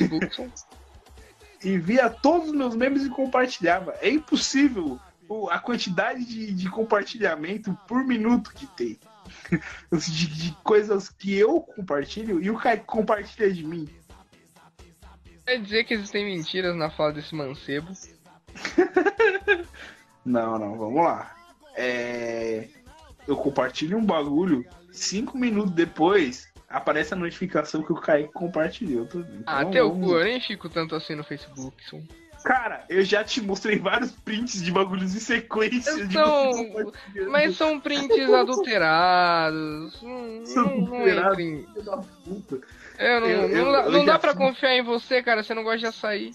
Buxon. E via todos os meus memes e compartilhava. É impossível a quantidade de, de compartilhamento por minuto que tem. (laughs) De, de coisas que eu compartilho e o Kaique compartilha de mim. Quer dizer que existem mentiras na fala desse mancebo. (laughs) Não, não, vamos lá. É, Eu compartilho um bagulho, cinco minutos depois aparece a notificação que o Kaique compartilhou. também. Ah, Então, teu vamos- cu, eu nem fico tanto assim no Facebook. Cara, eu já te mostrei vários prints de bagulhos em sequência. de São- compartilhando. Mas são prints adulterados. Não, São não, não adulterados? puta. É, não, Eu- não eu- dá, eu não dá pra fiz- confiar em você, cara. Você não gosta de açaí.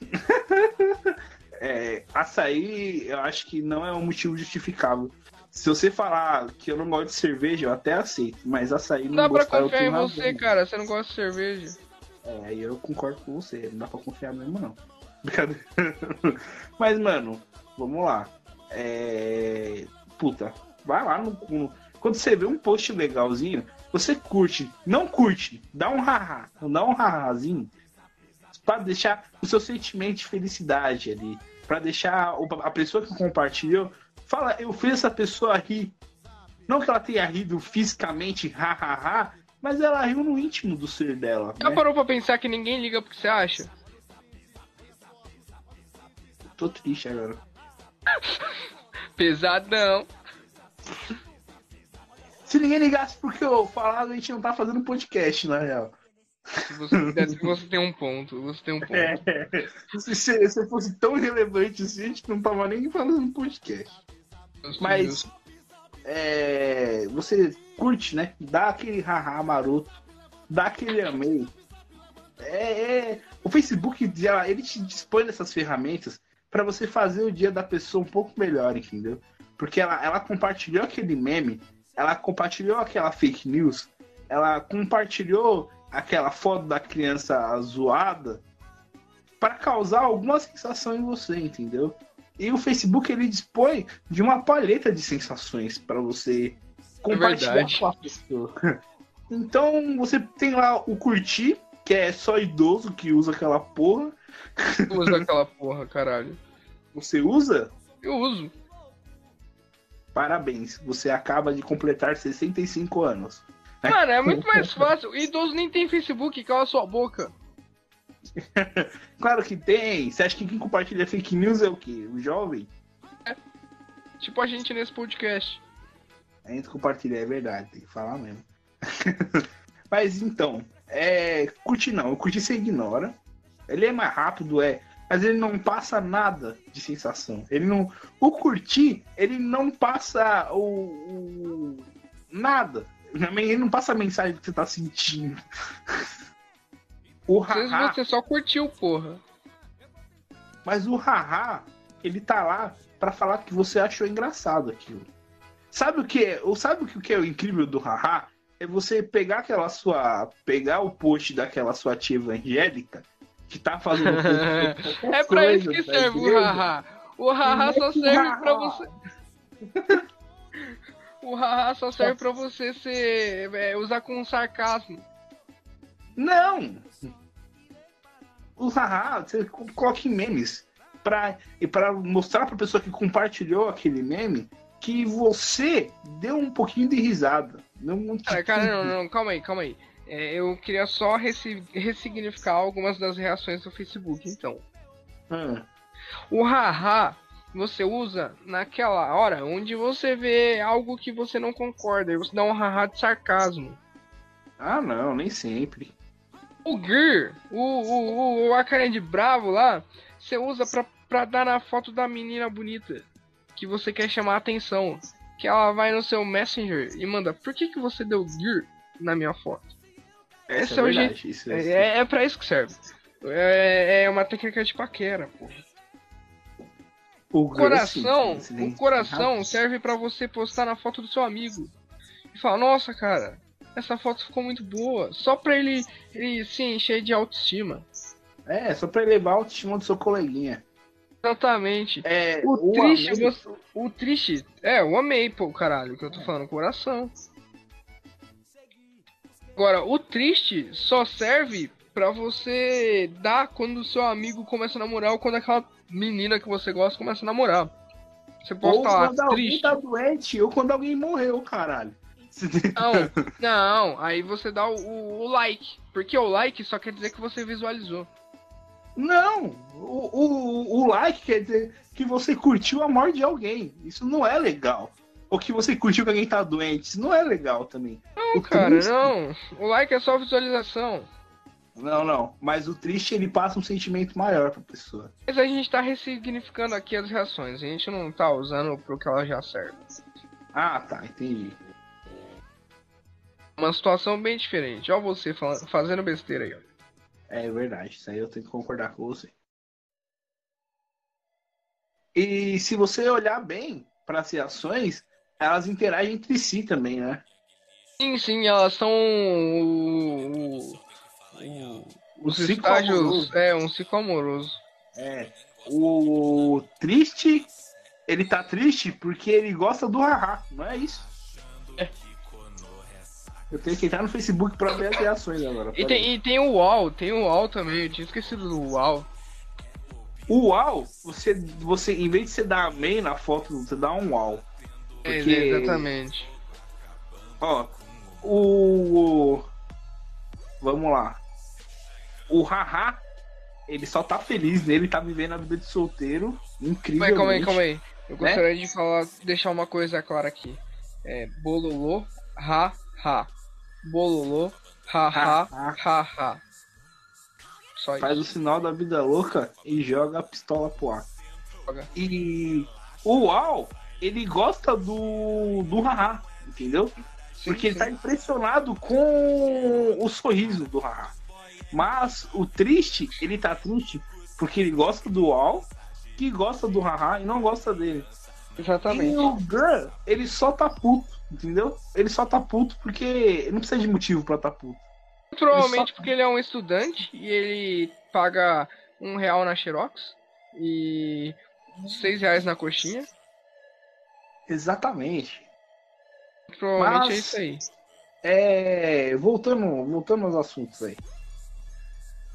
(laughs) É, açaí, eu acho que não é um motivo justificável. Se você falar que eu não gosto de cerveja, eu até aceito. Mas açaí não, Não dá pra confiar em tenho razão. você, cara. Você não gosta de cerveja. É, aí eu concordo com você. Não dá pra confiar mesmo, não. (laughs) Brincadeira. Mas, mano, vamos lá. É... Puta, vai lá no, no- Quando você vê um post legalzinho, você curte. Não curte, dá um haha. Dá um hahazinho. Pra deixar o seu sentimento de felicidade ali. Pra deixar a pessoa que compartilhou. Fala, eu fiz essa pessoa rir. Não que ela tenha rido fisicamente, hahaha, mas ela riu no íntimo do ser dela. Já né? parou pra pensar que ninguém liga pro que você acha? Tô triste agora. (laughs) Pesadão. Se ninguém ligasse porque eu falava, a gente não tá fazendo podcast, na real. Se você, você tem um ponto, você tem um ponto. (laughs) É. Se, se, se fosse tão relevante assim, a gente não tava nem falando podcast. Mas é, você curte, né? Dá aquele haha maroto, dá aquele amei. É, é, o Facebook ele te dispõe dessas ferramentas para você fazer o dia da pessoa um pouco melhor, entendeu? Porque ela, ela compartilhou aquele meme, ela compartilhou aquela fake news, ela compartilhou aquela foto da criança zoada para causar alguma sensação em você, entendeu? E o Facebook ele dispõe de uma paleta de sensações para você compartilhar verdade. com a pessoa. (laughs) Então você tem lá o curtir, que é só idoso que usa aquela porra. Usa (laughs) aquela porra, caralho. Você usa? Eu uso. Parabéns, você acaba de completar 65 anos. Mano, é muito mais fácil. Idoso nem tem Facebook, cala sua boca. (laughs) Claro que tem. Você acha que quem compartilha fake news é o quê? O jovem? Tipo a gente nesse podcast. A gente compartilha, é verdade, tem que falar mesmo. (laughs) Mas então, é. Curtir não, o curtir você ignora. Ele é mais rápido, é. Mas ele não passa nada de sensação. Ele não. O curtir, ele não passa o. o- nada. Ele não passa a mensagem que você tá sentindo. (laughs) O Às vezes haha, você só curtiu, porra. mas o haha, ele tá lá pra falar que você achou engraçado aquilo. Sabe o que é, ou sabe o que é o incrível do haha? É você pegar aquela sua, pegar o post daquela sua tia evangélica que tá fazendo (laughs) É pra isso que da serve o haha. (laughs) O haha só serve pra você. O haha só serve pra você ser. é, usar com sarcasmo. Não! O haha, você coloca em memes pra, e para mostrar pra pessoa que compartilhou aquele meme que você deu um pouquinho de risada. Não, Cara, cara, não, não, calma aí, calma aí. É, eu queria só ressignificar algumas das reações do Facebook, então. Ah, O haha você usa naquela hora onde você vê algo que você não concorda, e você dá um haha de sarcasmo. Ah, não, nem sempre. O Gear, o, o, o, carinha de bravo lá, você usa pra, pra dar na foto da menina bonita que você quer chamar a atenção. Que ela vai no seu Messenger e manda, por que, que você deu Gear na minha foto? Esse Isso é o verdade, jeito. Isso é, É, é pra isso que serve. É, é uma técnica de paquera, pô. o O coração, o coração serve pra você postar na foto do seu amigo. E falar, nossa, cara, essa foto ficou muito boa. Só pra ele, ele se encher de autoestima. É, só pra elevar a autoestima do seu coleguinha. Exatamente. É, O triste, amigo- você- o triste, é, eu amei, pô, caralho, que eu tô falando, coração. Agora, o triste só serve pra você dar quando o seu amigo começa a namorar ou quando aquela menina que você gosta começa a namorar. Você Ou posta lá, quando alguém triste. tá doente, ou quando alguém morreu, caralho. Não, (laughs) não, aí você dá o, o- o like. Porque o like só quer dizer que você visualizou. Não, o, o, like quer dizer que você curtiu a morte de alguém. Isso não é legal. Ou que você curtiu que alguém tá doente. Isso não é legal também. Não, O cara, triste- não. O like é só visualização. Não, não. Mas o triste, ele passa um sentimento maior pra pessoa. Mas a gente tá ressignificando aqui as reações. A gente não tá usando pro que ela já serve. Ah, tá, entendi. Uma situação bem diferente. Ó você falando, fazendo besteira aí, ó. É verdade, isso aí eu tenho que concordar com você. E se você olhar bem para as reações, elas interagem entre si também, né? Sim, sim, elas são o, o- o- O os ciclo estágios. amoroso. É, um ciclo amoroso. É. O triste, ele tá triste porque ele gosta do haha, não é isso? É. Eu tenho que entrar no Facebook pra ver as reações agora. E tem, e tem o UOL, tem o UOL também, eu tinha esquecido do UOL. O uau, você, você, em vez de você dar amém na foto, você dá um uau. É, Porque- exatamente. Ó, o. Vamos lá. O haha, ele só tá feliz nele, tá vivendo a vida de solteiro. Incrível. Calma aí, calma aí. Eu Né? gostaria de falar, deixar uma coisa clara aqui. É bololô, ha, ha. Bololô, ha, ha, Ha, ha, ha. Só isso. Faz o sinal da vida louca e joga a pistola pro ar. Joga. E o uau, ele gosta do. do haha, entendeu? Sim, Porque ele sim. tá impressionado com o sorriso do haha. Mas o triste, ele tá triste porque ele gosta do Al, que gosta do haha e não gosta dele. Exatamente. E o Girl, ele só tá puto, entendeu? Ele só tá puto porque não precisa de motivo pra tá puto. Provavelmente só- porque ele é um estudante e ele paga um real na Xerox e seis reais na coxinha. Exatamente. Provavelmente Mas- é isso aí. É, voltando, voltando aos assuntos aí.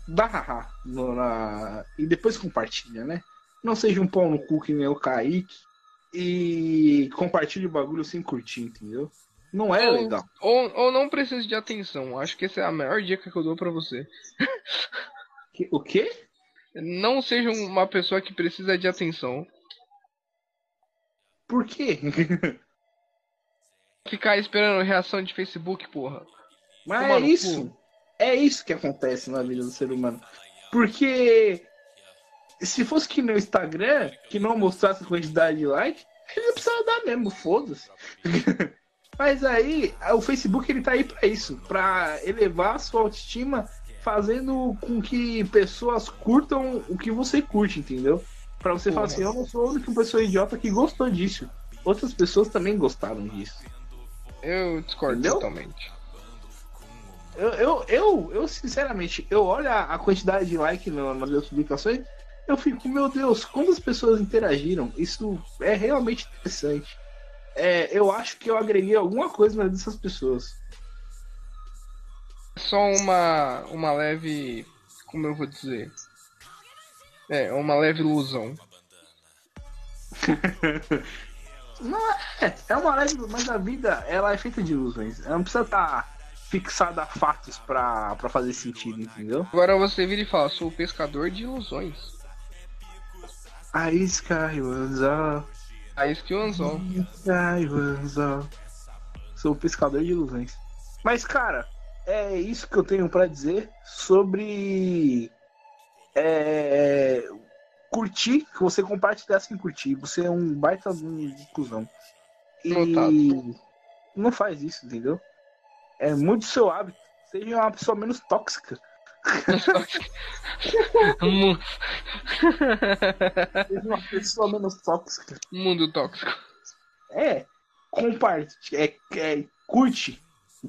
Dá haha no- na, e depois compartilha, né? Não seja um pau no cu que nem o Kaique e compartilhe o bagulho sem curtir, entendeu? Não é Ou- legal. Ou, ou não precisa de atenção. Acho que essa é a melhor dica que eu dou pra você. Que- O quê? Não seja uma pessoa que precisa de atenção. Por quê? (laughs) Ficar esperando reação de Facebook, porra. Mas é isso. cu. É isso que acontece na vida do ser humano. Porque se fosse que no Instagram, que não mostrasse a quantidade de like, ele não precisava dar mesmo, foda-se. (laughs) Mas aí, o Facebook ele tá aí pra isso, pra elevar a sua autoestima, fazendo com que pessoas curtam o que você curte, entendeu? Pra você falar Porra. assim, eu não sou a única pessoa idiota que gostou disso. Outras pessoas também gostaram disso. Eu discordo Entendeu? totalmente. Eu, eu, eu, eu, sinceramente, eu olho a quantidade de like nas minhas publicações, eu fico, meu Deus, quantas pessoas interagiram? Isso é realmente interessante. É, eu acho que eu agreguei alguma coisa na vida dessas pessoas. Só uma, uma leve. Como eu vou dizer? É, uma leve ilusão. (laughs) Não é, é uma leve, mas a vida ela é feita de ilusões. Ela não precisa estar fixada a fatos pra, pra fazer sentido, entendeu? Agora você vira e fala, sou pescador de ilusões. A Sky was all, A skill anzol. Sky was all. Sou pescador de ilusões. Mas, cara, é isso que eu tenho pra dizer sobre é, curtir, que você compartilhar sem curtir. Você é um baita de cuzão. E Notado. não faz isso, entendeu? É muito seu hábito. Seja uma pessoa menos tóxica. Uma pessoa menos tóxica. Mundo tóxico. É, compartilha, é, é, curte,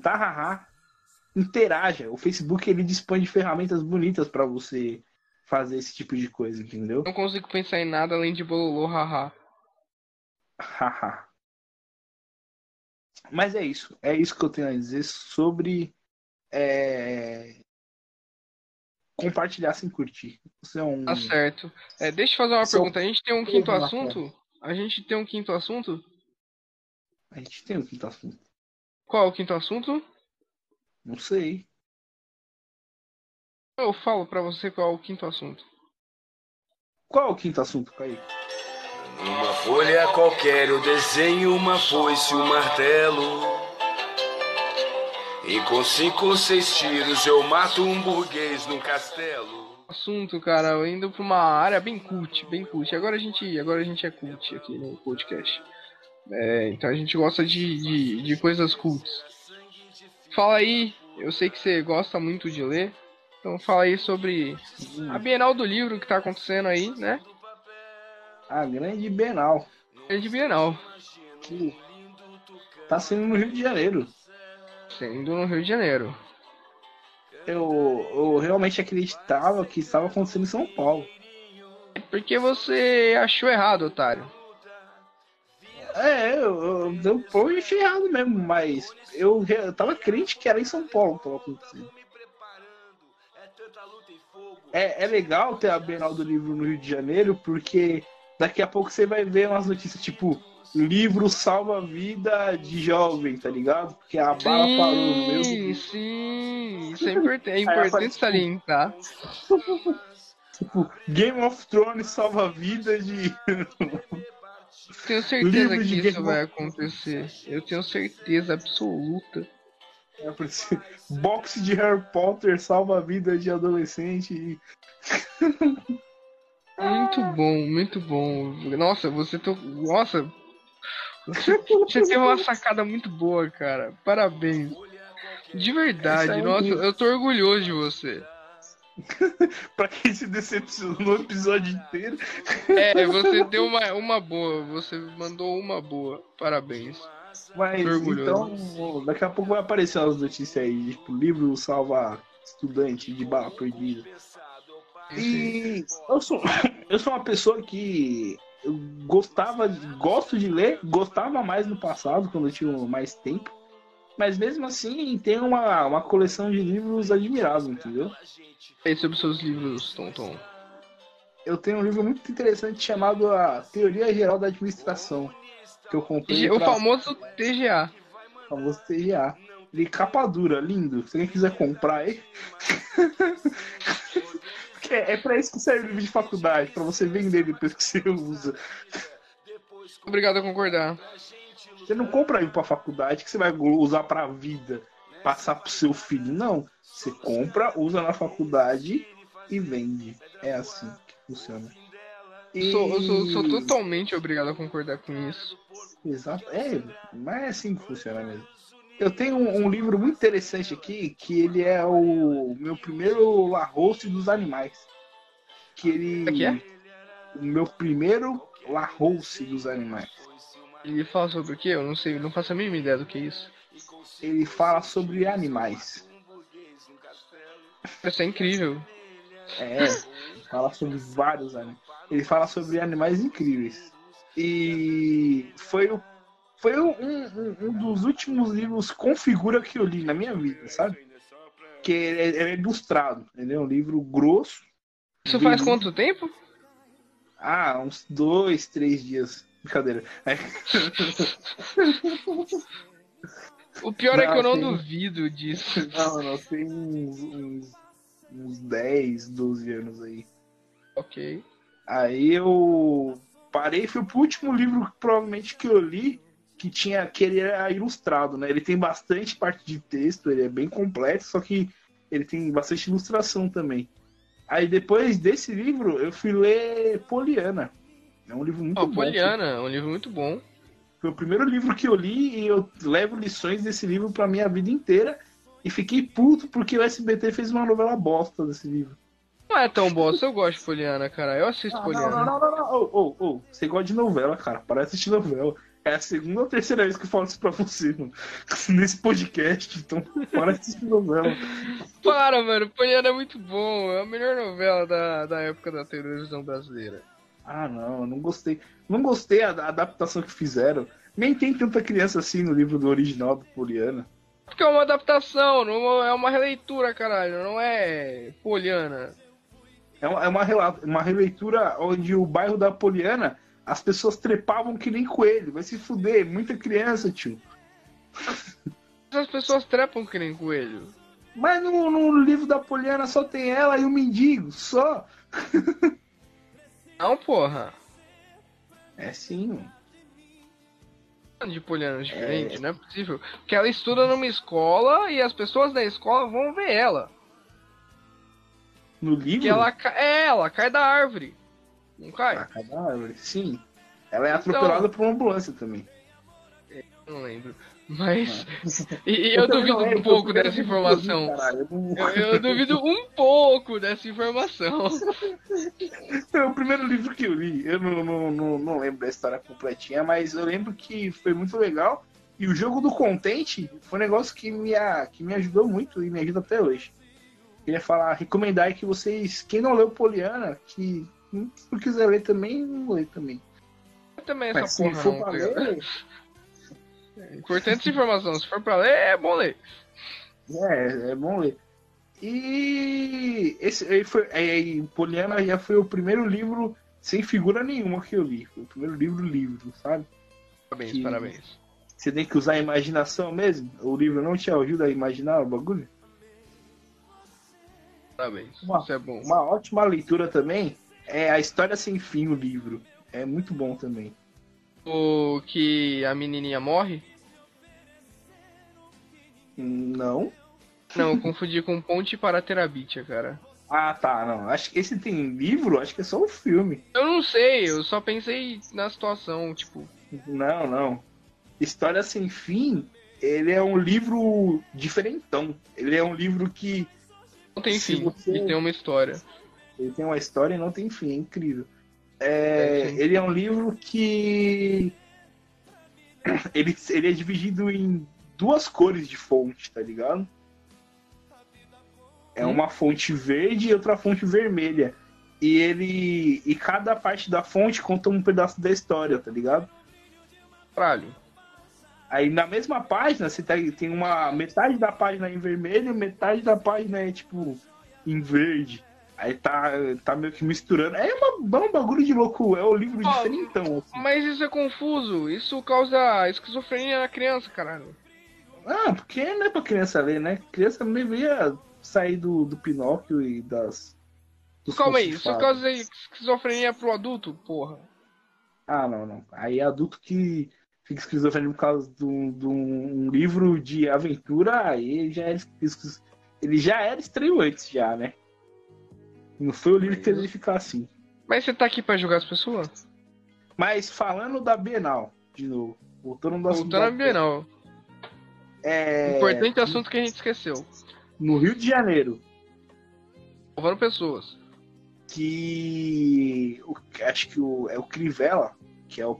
tá, haha, interaja. O Facebook ele dispõe de ferramentas bonitas pra você fazer esse tipo de coisa, entendeu? Não consigo pensar em nada além de bololô, haha. Haha. Mas é isso, é isso que eu tenho a dizer sobre é, compartilhar sem curtir. Você é um. Tá certo. É, deixa eu fazer uma pergunta. A gente tem um quinto Uma assunto? A gente tem um quinto assunto? A gente tem o quinto assunto. Qual é o quinto assunto? Não sei. Eu falo pra você qual é o quinto assunto. Qual é o quinto assunto, Kaique? Numa folha qualquer eu desenho uma foice um martelo. E com cinco ou seis tiros eu mato um burguês num castelo. Assunto, cara, indo pra uma área bem cult, bem cult. Agora a gente, agora a gente é cult aqui no podcast. É, então a gente gosta de, de, de coisas cults. Fala aí, eu sei que você gosta muito de ler. Então fala aí sobre a Bienal do Livro que tá acontecendo aí, né? A grande Bienal. Grande Bienal. Que tá sendo no Rio de Janeiro. Sendo no Rio de Janeiro. Eu, eu realmente acreditava que estava acontecendo em São Paulo. Porque você achou errado, otário. É, eu, eu, eu provavelmente errado mesmo, mas eu, eu tava crente que era em São Paulo que tava acontecendo. É, é legal ter a Bienal do Livro no Rio de Janeiro, porque daqui a pouco você vai ver umas notícias tipo livro salva a vida de jovem, tá ligado? Porque a bala parou no meio do Sim, sim. Isso é importante, é importante salientar. tipo Game of Thrones salva vida de (laughs) Tenho certeza Livro que isso Game vai of- acontecer. Eu tenho certeza absoluta. É, boxe de Harry Potter salva a vida de adolescente Muito bom, muito bom. Nossa, você to... Nossa. (laughs) Você, você teve uma sacada muito boa, cara. Parabéns. De verdade, é nossa, eu tô orgulhoso de você. (laughs) pra quem se decepcionou o episódio inteiro. É, você deu uma, uma boa, você mandou uma boa. Parabéns. Mas então, daqui a pouco vai aparecer umas notícias aí, tipo, livro salva estudante de bala perdida. E eu sou, (coughs) eu sou uma pessoa que eu gostava, gosto de ler, gostava mais no passado, quando eu tinha mais tempo. Mas mesmo assim, tem uma, uma coleção de livros admirável, entendeu? E sobre seus livros, Tonton? Eu tenho um livro muito interessante chamado A Teoria Geral da Administração, que eu comprei O pra- famoso TGA. famoso TGA. Ele capa dura, lindo. Se alguém quiser comprar aí. (laughs) Porque é pra isso que serve o livro de faculdade, pra você vender depois que você usa. Obrigado a concordar. Você não compra livro pra faculdade que você vai usar pra vida, passar pro seu filho. Não. Você compra, usa na faculdade e vende. É assim que funciona. E- Sou, eu sou, sou totalmente obrigado a concordar com isso. Exato. É, mas é assim que funciona mesmo. Eu tenho um, um livro muito interessante aqui, que ele é o meu primeiro Larousse dos animais. Que ele. Aqui é? O meu primeiro Larousse dos animais. Ele fala sobre o quê? Eu não sei, não faço a mínima ideia do que é isso. Ele fala sobre animais. Isso é incrível. É, fala sobre vários animais. Ele fala sobre animais incríveis. E foi, o- foi um, um- um dos últimos livros com figura que eu li na minha vida, sabe? Que é, ele é ilustrado, é um livro grosso. Isso faz Beleza. quanto tempo? Ah, uns dois, três dias. Brincadeira. É, (laughs) O pior é que eu não Não, sim. duvido disso. não, não, tem uns, uns, uns 10, 12 anos aí. Ok. Aí eu parei fui pro último livro provavelmente que eu li, que tinha que ele era ilustrado, né? Ele tem bastante parte de texto, ele é bem completo, só que ele tem bastante ilustração também. Aí depois desse livro eu fui ler Poliana. É um livro muito Ó, bom. Poliana, um livro muito bom. Foi o primeiro livro que eu li e eu levo lições desse livro pra minha vida inteira. E fiquei puto porque o SBT fez uma novela bosta desse livro. Não é tão bosta, eu gosto de Poliana, cara. Eu assisto Ah, não, Poliana. não, não, não, não. Ô, ô, ô, você gosta de novela, cara. Para de assistir novela. É a segunda ou terceira vez que eu falo isso pra você, mano. (laughs) Nesse podcast, então para de assistir novela. Para, mano, Poliana é muito bom. É a melhor novela da, da época da televisão brasileira. Ah, não, eu não gostei. Não gostei da da adaptação que fizeram. Nem tem tanta criança assim no livro do original do Poliana. Porque é uma adaptação, não é uma releitura, caralho. Não é Poliana. É uma, é uma, uma releitura onde o bairro da Poliana as pessoas trepavam que nem coelho. Vai se fuder, muita criança, tio. Essas pessoas trepam que nem coelho. Mas no, no livro da Poliana só tem ela e o mendigo, só. (laughs) Não, porra. É sim, mano. de polianas diferentes, não é possível. Porque ela estuda numa escola e as pessoas da escola vão ver ela. No livro? Que ela é, ela cai da árvore. Não cai? Sim. Ela é Então- atropelada por uma ambulância também. Não lembro. Mas. (laughs) E, e eu, também duvido um pouco dessa eu informação. eu Eu, eu duvido um pouco dessa informação. Foi (laughs) o primeiro livro que eu li. Eu não, não, não, não lembro da história completinha, mas eu lembro que foi muito legal. E o jogo do Contente foi um negócio que me, que me ajudou muito e me ajuda até hoje. Queria falar, recomendar que vocês, quem não leu Poliana, que se não quiser ler também, não lê também. Eu também Mas essa se porra for não. pra ler, Importante essa informação. Se for pra ler, é bom ler. é, é bom ler. E esse aí foi, aí, Poliana já foi o primeiro livro sem figura nenhuma que eu li. Foi o primeiro livro livro, sabe? Parabéns, Que- parabéns. Você tem que usar a imaginação mesmo? O livro não te ajuda a imaginar o bagulho? Parabéns. Uma- Isso é bom. Uma ótima leitura também é A História Sem Fim, o livro. É muito bom também. O que a menininha morre? Não? Não, eu confundi com Ponte para Terabitia, cara. Ah, tá, não. Acho que esse tem livro, acho que é só o filme. Eu não sei, eu só pensei na situação, tipo, Não, não. História Sem Fim, ele é um livro diferentão. Ele é um livro que não tem fim você- e tem uma história. Ele tem uma história e não tem fim, é incrível. É, ele é um livro que. (clears throat) Ele, ele é dividido em duas cores de fonte, tá ligado? É Hum. uma fonte verde e outra fonte vermelha. E ele. E cada parte da fonte conta um pedaço da história, tá ligado? Caralho. Aí na mesma página você tá- tem uma. Metade da página é em vermelho, metade da página é tipo em verde. Aí tá, tá meio que misturando. É, uma, é um bagulho de louco, é o livro Ó, diferentão. Assim. Mas isso é confuso, isso causa esquizofrenia na criança, caralho. Ah, porque não é pra criança ler, né? Criança não deveria sair do, do Pinóquio e das. Calma aí, de isso causa esquizofrenia pro adulto, porra. Ah, não, não. Aí é adulto que fica esquizofrênico por causa de um, de um livro de aventura, aí já era, esquiz- ele já era estranho antes, já, né? Não foi o livro que fez ele ficar assim. Mas você tá aqui pra julgar as pessoas? Mas falando da Bienal, de novo, voltando no assunto Voltando a Bienal. É, Importante assunto que a gente esqueceu. no Rio de Janeiro, Salvando pessoas. que o- acho que o, é o Crivella, que é o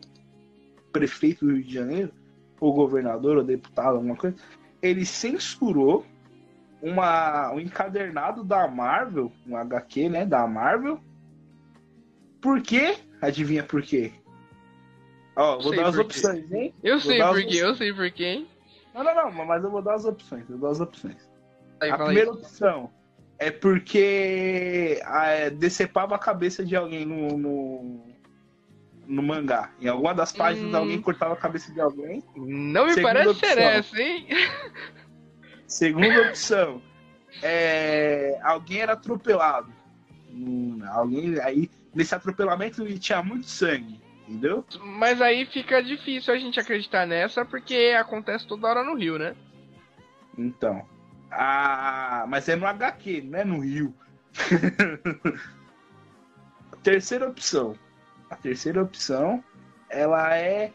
prefeito do Rio de Janeiro, ou governador, ou deputado, alguma coisa, ele censurou uma, um encadernado da Marvel, um HQ, né, da Marvel. Por quê? Adivinha por quê? Ó, vou Sei dar as por quê. opções, hein? Eu Vou sei por quê, eu sei por quê, hein? Não, não, não, mas eu vou dar as opções, eu dar as opções. Aí, a primeira opção é porque ah, decepava a cabeça de alguém no, no, no mangá. Em alguma das páginas Hum. alguém cortava a cabeça de alguém. Não me Segunda parece ser essa, hein? (laughs) Segunda opção é alguém era atropelado. Hum, alguém aí nesse atropelamento tinha muito sangue, entendeu? Mas aí fica difícil a gente acreditar nessa porque acontece toda hora no Rio, né? Então. Ah, mas é no HQ, não é no Rio. a (laughs) terceira opção. A terceira opção, ela é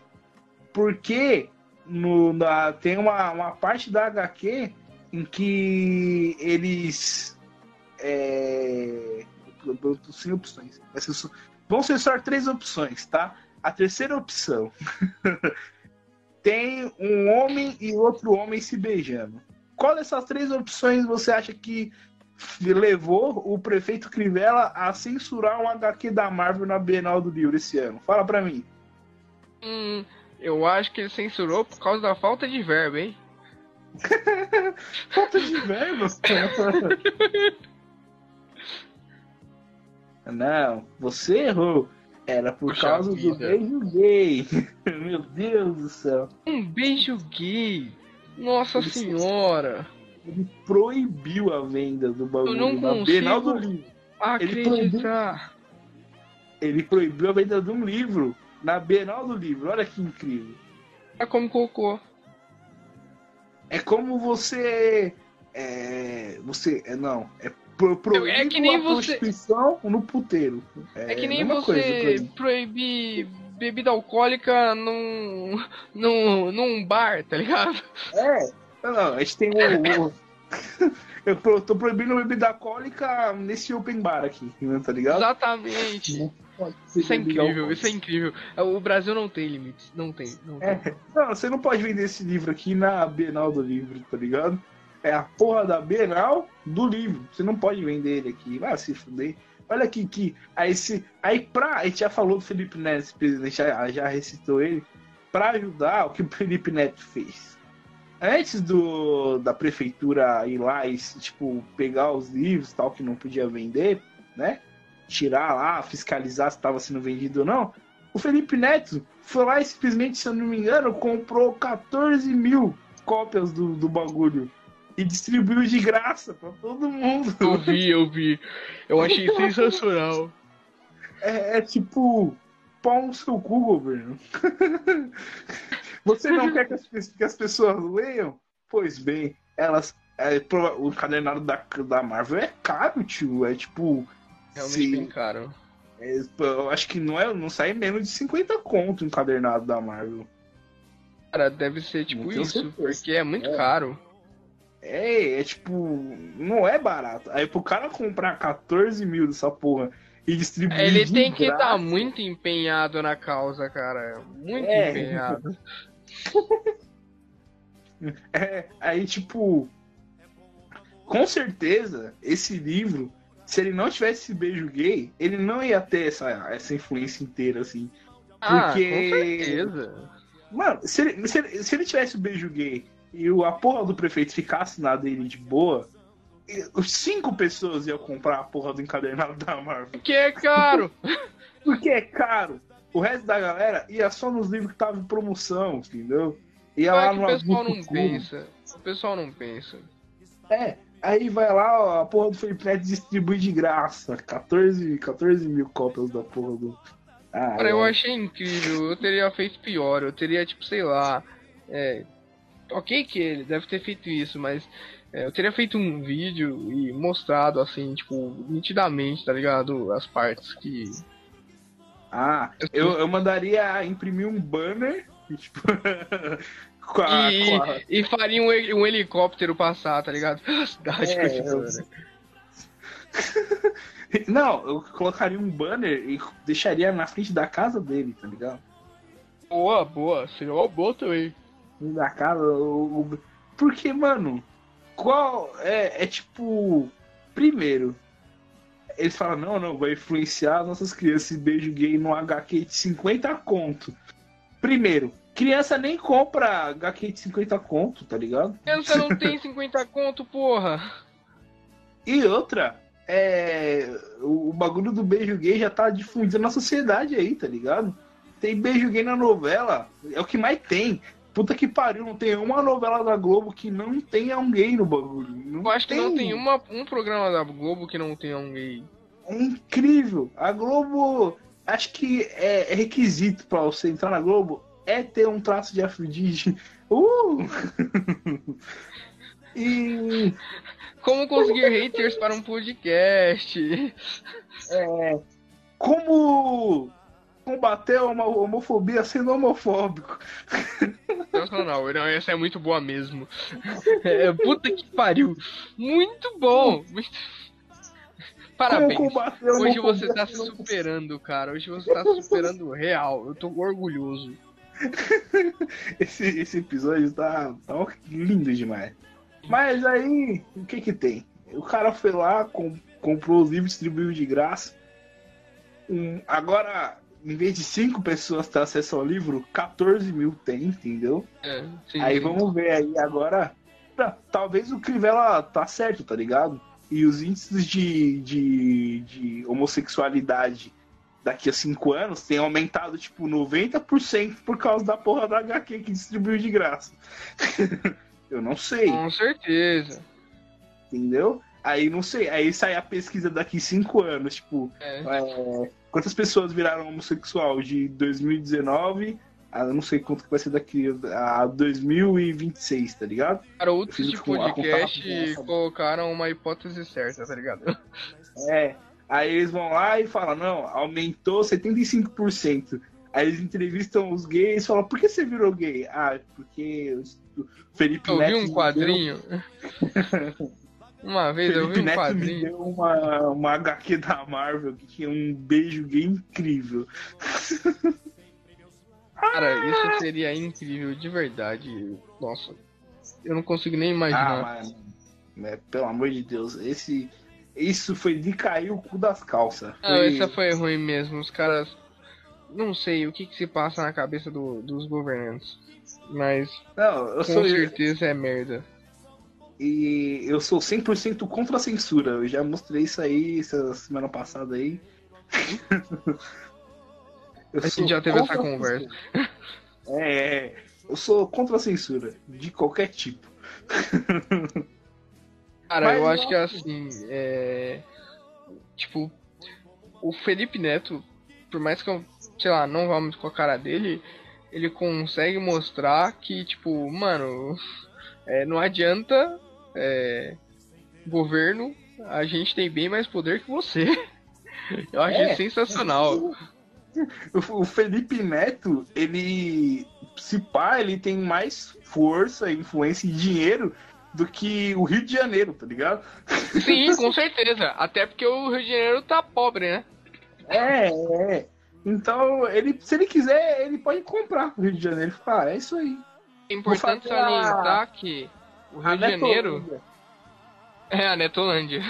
porque no, na, tem uma, uma parte da HQ em que eles. É, sem opções. Vão ser só três opções, tá? A terceira opção. (laughs) tem um homem e outro homem se beijando. Qual dessas três opções você acha que levou o prefeito Crivella a censurar um HQ da Marvel na Bienal do Livro esse ano? Fala pra mim. Hum, eu acho que ele censurou por causa da falta de verbo, hein? (laughs) Falta de verbo. Não, você errou. Era por Puxa causa do vida. beijo gay. (laughs) Meu Deus do céu. Um beijo gay. Nossa Ele senhora. Ele proibiu a venda do bagulho Eu não Bienal do consigo Livro. Acreditar. ele proibiu a venda de um livro na Bienal do Livro. Olha que incrível. É como cocô. É como você. É, você. É, não. É pro, É que nem você- prostituição no puteiro. É, que nem coisa, você proibir bebida alcoólica num, num, num bar, tá ligado? É. Não, não, a gente tem o. o- (laughs) Eu tô proibindo bebida alcoólica nesse open bar aqui, tá ligado? Exatamente. Isso é incrível, isso é incrível. O Brasil não tem limites, não tem. Não tem. É, não, você não pode vender esse livro aqui na Bienal do Livro, tá ligado? É a porra da Bienal do livro. Você não pode vender ele aqui. Vai se fuder. Olha aqui que. Aí, se, aí pra. A gente já falou do Felipe Neto, esse presidente já, já recitou ele. Pra ajudar, o que o Felipe Neto fez? Antes do, da prefeitura ir lá e, tipo, pegar os livros tal que não podia vender, né? Tirar lá, fiscalizar se estava sendo vendido ou não. O Felipe Neto foi lá e simplesmente, se eu não me engano, comprou 14 mil cópias do, do bagulho. E distribuiu de graça pra todo mundo. Eu vi, eu vi. Eu (laughs) achei sensacional. É, é tipo, pau no seu cu, governo. (laughs) Você não quer que as, que as pessoas leiam? Pois bem, elas. é, o cadernado da, da Marvel é caro, tio. É tipo. Realmente se- bem caro. eu acho que não, é, não sai menos de 50 conto encadernado da Marvel. Cara, deve ser tipo Não isso, porque é muito É. caro. É, é tipo, não é barato. Aí pro cara comprar 14 mil dessa porra e distribuir. Ele tem que estar graça, muito empenhado na causa, cara. Muito É. empenhado. (laughs) É, aí tipo. Com certeza, esse livro, se ele não tivesse esse beijo gay, ele não ia ter essa, essa influência inteira, assim. Ah, Porque- com certeza. Mano, se ele, se ele, se ele tivesse o beijo gay e o, a porra do prefeito ficasse na dele de boa, cinco pessoas iam comprar a porra do encadernado da Marvel. Porque é caro. (laughs) Porque é caro. O resto da galera ia só nos livros que estavam em promoção, entendeu? Ia Mas lá é que no o pessoal não pensa. O pessoal não pensa. É, aí vai lá, ó, a porra do Felipe Neto distribui de graça. 14, 14 mil cópias da porra do. Ah, Cara, eu é. achei incrível. Eu teria feito pior. Eu teria, tipo, sei lá. É. Ok que ele deve ter feito isso, mas. é, eu teria feito um vídeo e mostrado, assim, tipo, nitidamente, tá ligado? As partes que. Ah, eu, eu mandaria imprimir um banner, e, (laughs) tipo. Com a. E, com a- e faria um, um helicóptero passar, tá ligado? (laughs) A cidade É, eu- esse (laughs) Não, eu colocaria um banner e deixaria na frente da casa dele, tá ligado? Boa, boa. Seria uma boa também. Da casa. o- o- Porque, mano, qual. É, é tipo. Primeiro, eles falam, não, não, vai influenciar as nossas crianças esse beijo gay no HQ de 50 conto. Primeiro, criança nem compra HQ de 50 conto, tá ligado? Criança não tem 50 conto, porra. E outra, é. O, bagulho do beijo gay já tá difundido na sociedade aí, tá ligado? Tem beijo gay na novela, é o que mais tem. Puta que pariu, não tem uma novela da Globo que não tenha um gay no bagulho. Não Eu acho que não tem uma, um programa da Globo que não tenha um gay. É incrível. A Globo, acho que é, é requisito pra você entrar na Globo é ter um traço de afrodite. Uh! e Como conseguir haters para um podcast? é, como combater a homo- homofobia sendo homofóbico. Sensacional, não, essa é muito boa mesmo. É, puta que pariu. Muito bom. Muito... Parabéns. Hoje você tá se superando, cara. Hoje você tá se superando real. Eu tô orgulhoso. (laughs) Esse, esse episódio tá, tá lindo demais. Mas aí, o que que tem? O cara foi lá, com- comprou os livros, distribuiu de graça. Um, agora, em vez de 5 pessoas ter acesso ao livro, 14 mil tem, entendeu? É, sim, Aí sim. vamos ver aí agora. tá, talvez o Crivella tá certo, tá ligado? E os índices de, de, de homossexualidade daqui a 5 anos tem aumentado tipo 90% por causa da porra da HQ que distribuiu de graça. (laughs) Eu não sei, Com certeza. entendeu? Aí não sei, aí sai a pesquisa daqui 5 anos, tipo, É. é, quantas pessoas viraram homossexual de 2019 a não sei quanto que vai ser daqui a 2026, tá ligado? Cara, outros de podcast colocaram uma hipótese certa, tá ligado? É. Aí eles vão lá e falam, não, aumentou 75%. Aí eles entrevistam os gays e falam, por que você virou gay? Ah, porque o Felipe Eu Neto vi me um deu- quadrinho. (laughs) Uma vez eu vi Felipe um Neto me quadrinho. deu uma, uma HQ da Marvel que tinha um beijo gay incrível. (laughs) Cara, isso seria incrível, de verdade. Nossa, eu não consigo nem Ah, imaginar. mano. né, pelo amor de Deus, esse. Isso foi de cair o cu das calças. Não, Foi- essa foi ruim mesmo. Os caras. Não sei o que, que se passa na cabeça do- dos governantes. Mas Não, eu com sou. certeza é merda. E eu sou 100% contra a censura. Eu já mostrei isso aí essa semana passada aí. (laughs) Eu A gente sou já teve essa conversa. É, (laughs) é, eu sou contra a censura, de qualquer tipo. (laughs) Cara, Mas eu acho que assim, é. Tipo, o Felipe Neto, por mais que eu, sei lá, não vá muito com a cara dele, ele consegue mostrar que, tipo, mano, é, não adianta, é, governo, a gente tem bem mais poder que você. (laughs) Eu acho É. sensacional. O, o Felipe Neto, ele. Se pá, ele tem mais força, influência e dinheiro do que o Rio de Janeiro, tá ligado? Sim, (laughs) com certeza. Até porque o Rio de Janeiro tá pobre, né? É, é. Então, ele, se ele quiser, ele pode comprar o Rio de Janeiro falar, ah, é isso aí. É importante fazer a- salientar que o Rio A de Janeiro. Netolândia. É, a Netolândia.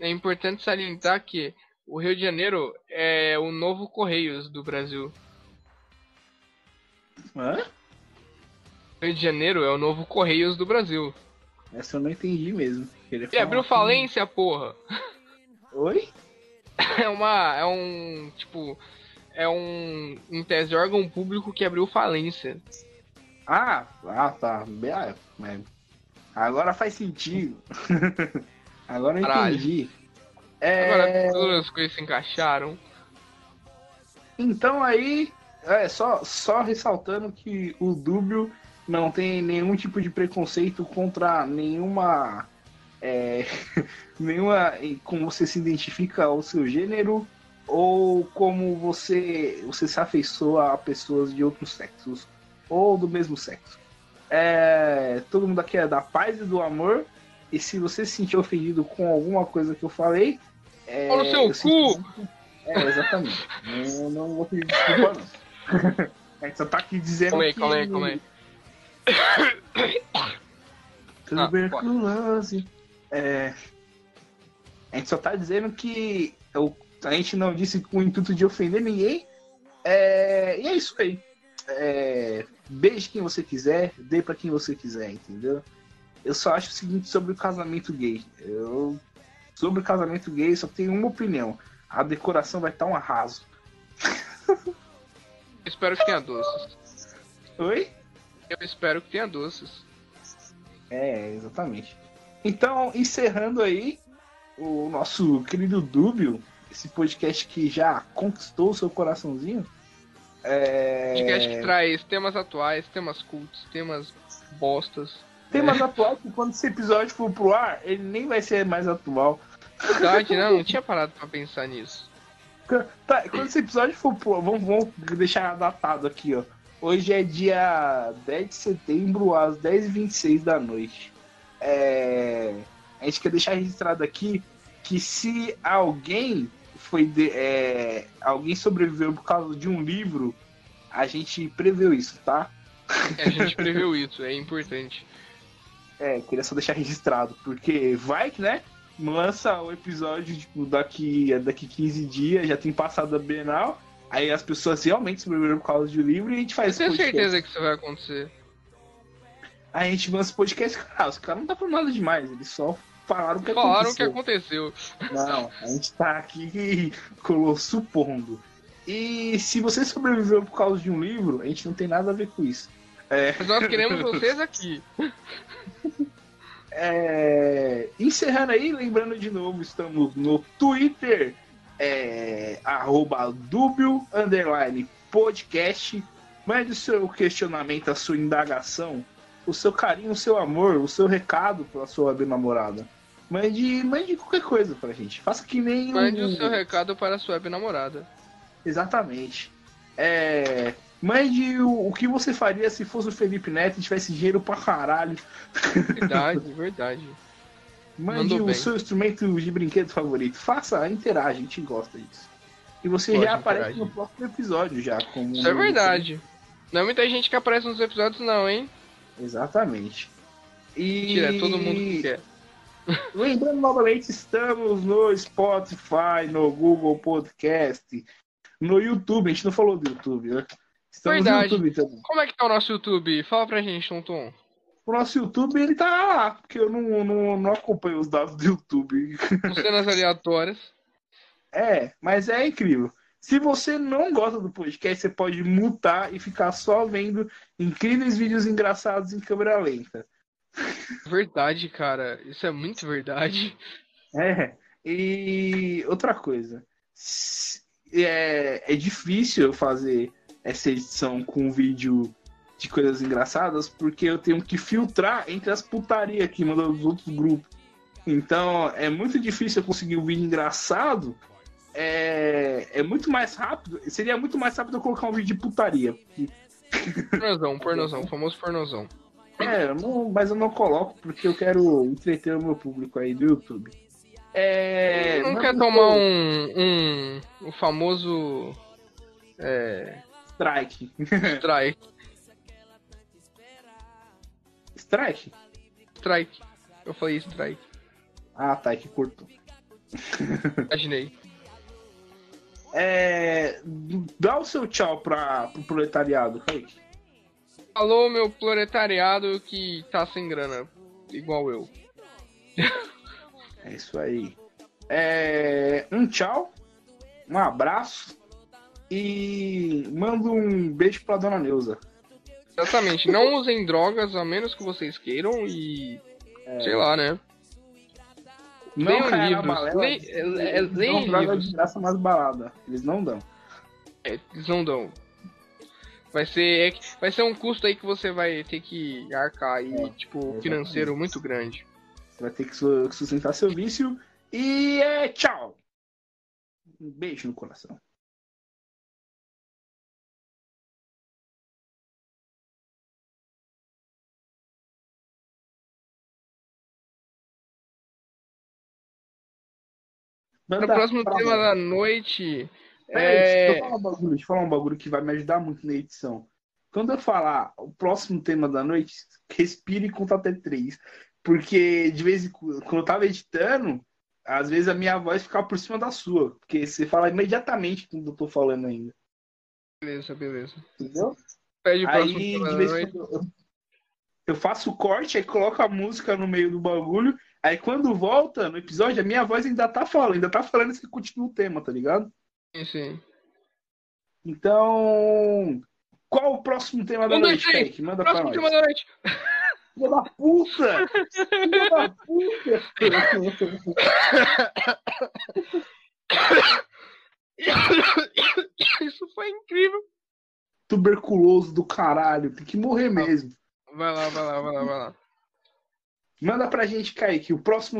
É importante salientar que o Rio de Janeiro é o novo Correios do Brasil. Hã? Rio de Janeiro é o novo Correios do Brasil. Essa eu não entendi mesmo. Ele Ele abriu falência, porra. Oi? (laughs) É uma. É um. Tipo. É um. Em tese, órgão público que abriu falência. Ah, ah tá. Ah, mas Agora faz sentido. (laughs) Agora eu Caralho. entendi. Agora É, todas as coisas se encaixaram. Então aí, é, só, só ressaltando que o Dúbio não tem nenhum tipo de preconceito contra nenhuma. é, (laughs) nenhuma. como você se identifica ao seu gênero ou como você, você se afeiçoa a pessoas de outros sexos ou do mesmo sexo. É, todo mundo aqui é da paz e do amor. E se você se sentir ofendido com alguma coisa que eu falei. É, Pau no seu eu cu! sinto- É, exatamente. eu não vou pedir desculpa, não. A (laughs) gente só tá aqui dizendo Calma aí, que... calma aí, calma aí. (coughs) Tuberculose. é, a gente só tá dizendo que eu- a gente não disse com o intuito de ofender ninguém. É, e é isso aí. É, beije quem você quiser, dê pra quem você quiser, entendeu? Eu só acho o seguinte sobre o casamento gay. Eu, sobre o casamento gay, só tenho uma opinião. A decoração vai estar um arraso. Espero que tenha doces. Oi? Eu espero que tenha doces. É, exatamente. Então, encerrando aí o nosso querido Dúbio, esse podcast que já conquistou o seu coraçãozinho. É... Podcast que traz temas atuais, temas cultos, temas bostas. Temas atuais que quando esse episódio for pro ar, ele nem vai ser mais atual. Verdade, não, não (laughs) tinha parado pra pensar nisso. Tá, quando esse episódio for pro vamos, vamos deixar datado aqui, ó. Hoje é dia 10 de setembro, às 10h26 da noite. É, A gente quer deixar registrado aqui que se alguém foi de- é, alguém sobreviveu por causa de um livro, a gente preveu isso, tá? É, a gente previu isso, é importante. (laughs) É, queria só deixar registrado, porque vai que, né? Lança o episódio tipo, daqui, daqui 15 dias, já tem passado a Bienal, aí as pessoas realmente sobreviveram por causa de um livro e a gente Eu faz tenho podcast. certeza que isso vai acontecer. Aí a gente lança podcast, cara, os caras não tá falando nada demais, eles só falaram o que Falaram o que aconteceu. aconteceu. Não, a gente tá aqui colou supondo. E se você sobreviveu por causa de um livro, a gente não tem nada a ver com isso. É, Mas nós queremos vocês aqui. é, encerrando aí, lembrando de novo, estamos no Twitter, é arroba dúbio underline podcast. Mande o seu questionamento, a sua indagação, o seu carinho, o seu amor, o seu recado para sua namorada. Mande, mande qualquer coisa pra gente. Faça que nem Mande um- o seu recado para a sua web namorada. Exatamente. É, mande o, o que você faria se fosse o Felipe Neto e tivesse dinheiro pra caralho. Verdade, verdade. Mande Mandou o bem. seu instrumento de brinquedo favorito. Faça, interage, a gente gosta disso. E você Pode já aparece interagir. no próximo episódio já. Como Isso é verdade. Não é muita gente que aparece nos episódios, não, hein? Exatamente. E Tira, é todo mundo que quer. (laughs) Lembrando novamente, estamos no Spotify, no Google Podcast, no YouTube. A gente não falou do YouTube, né? Estamos Verdade. no YouTube também. Como é que tá o nosso YouTube? Fala pra gente, Tom Tom. O nosso YouTube, ele tá lá, porque eu não, não, não acompanho os dados do YouTube. Com cenas aleatórias. (laughs) É, mas é incrível. Se você não gosta do podcast, você pode mutar e ficar só vendo incríveis vídeos engraçados em câmera lenta. Verdade, cara. Isso é muito verdade. (laughs) É, e outra coisa. É, é difícil eu fazer essa edição com vídeo de coisas engraçadas, porque eu tenho que filtrar entre as putarias que mandam dos outros grupos. Então, é muito difícil eu conseguir um vídeo engraçado. É, é muito mais rápido. Seria muito mais rápido eu colocar um vídeo de putaria. Pornozão, (laughs) pornozão, famoso pornozão. É, não- mas eu não coloco porque eu quero entreter o meu público aí do YouTube. É, Não quer eu- tomar um. um. o famoso. É. Strike. Strike. Strike? Strike. Eu falei strike. Ah, tá, que curto. Imaginei. (laughs) É, dá o seu tchau pra, pro proletariado, Kaique. Alô, meu proletariado que tá sem grana. Igual eu. É isso aí. É, um tchau, um abraço e mando um beijo pra dona Neuza. Exatamente. Não usem drogas a menos que vocês queiram e. Sei lá, né? Não Leiam na livros. balela, Le- é- é- leiam livros. de graça nas baladas. Eles não dão. É, eles não dão. Vai ser, é vai ser um custo aí que você vai ter que arcar aí, É, tipo, financeiro muito grande. Você vai ter que su- sustentar seu vício. E é tchau. Um beijo no coração. No Manda próximo pra tema da noite. Peraí, É... deixa eu falar um bagulho, deixa eu falar um bagulho que vai me ajudar muito na edição. Quando eu falar o próximo tema da noite, respire e conta até três. Porque de vez em quando, quando eu tava editando, às vezes a minha voz ficava por cima da sua. Porque você fala imediatamente quando eu tô falando ainda. Beleza, beleza. Entendeu? Pede o próximo Aí, tema de da vez em noite. quando eu, eu faço o corte, aí coloco a música no meio do bagulho. Aí quando volta no episódio, a minha voz ainda tá falando, ainda tá falando isso que continua o tema, tá ligado? Sim, sim. Então, qual o próximo tema da dois, noite. Kaique? Manda pra Próximo nós. tema da noite. Filha da puta! Filha da puta! Isso foi incrível. Tuberculoso do caralho, tem que morrer mesmo. Vai lá, vai lá, vai lá, vai lá. Manda pra gente, Kaique, o próximo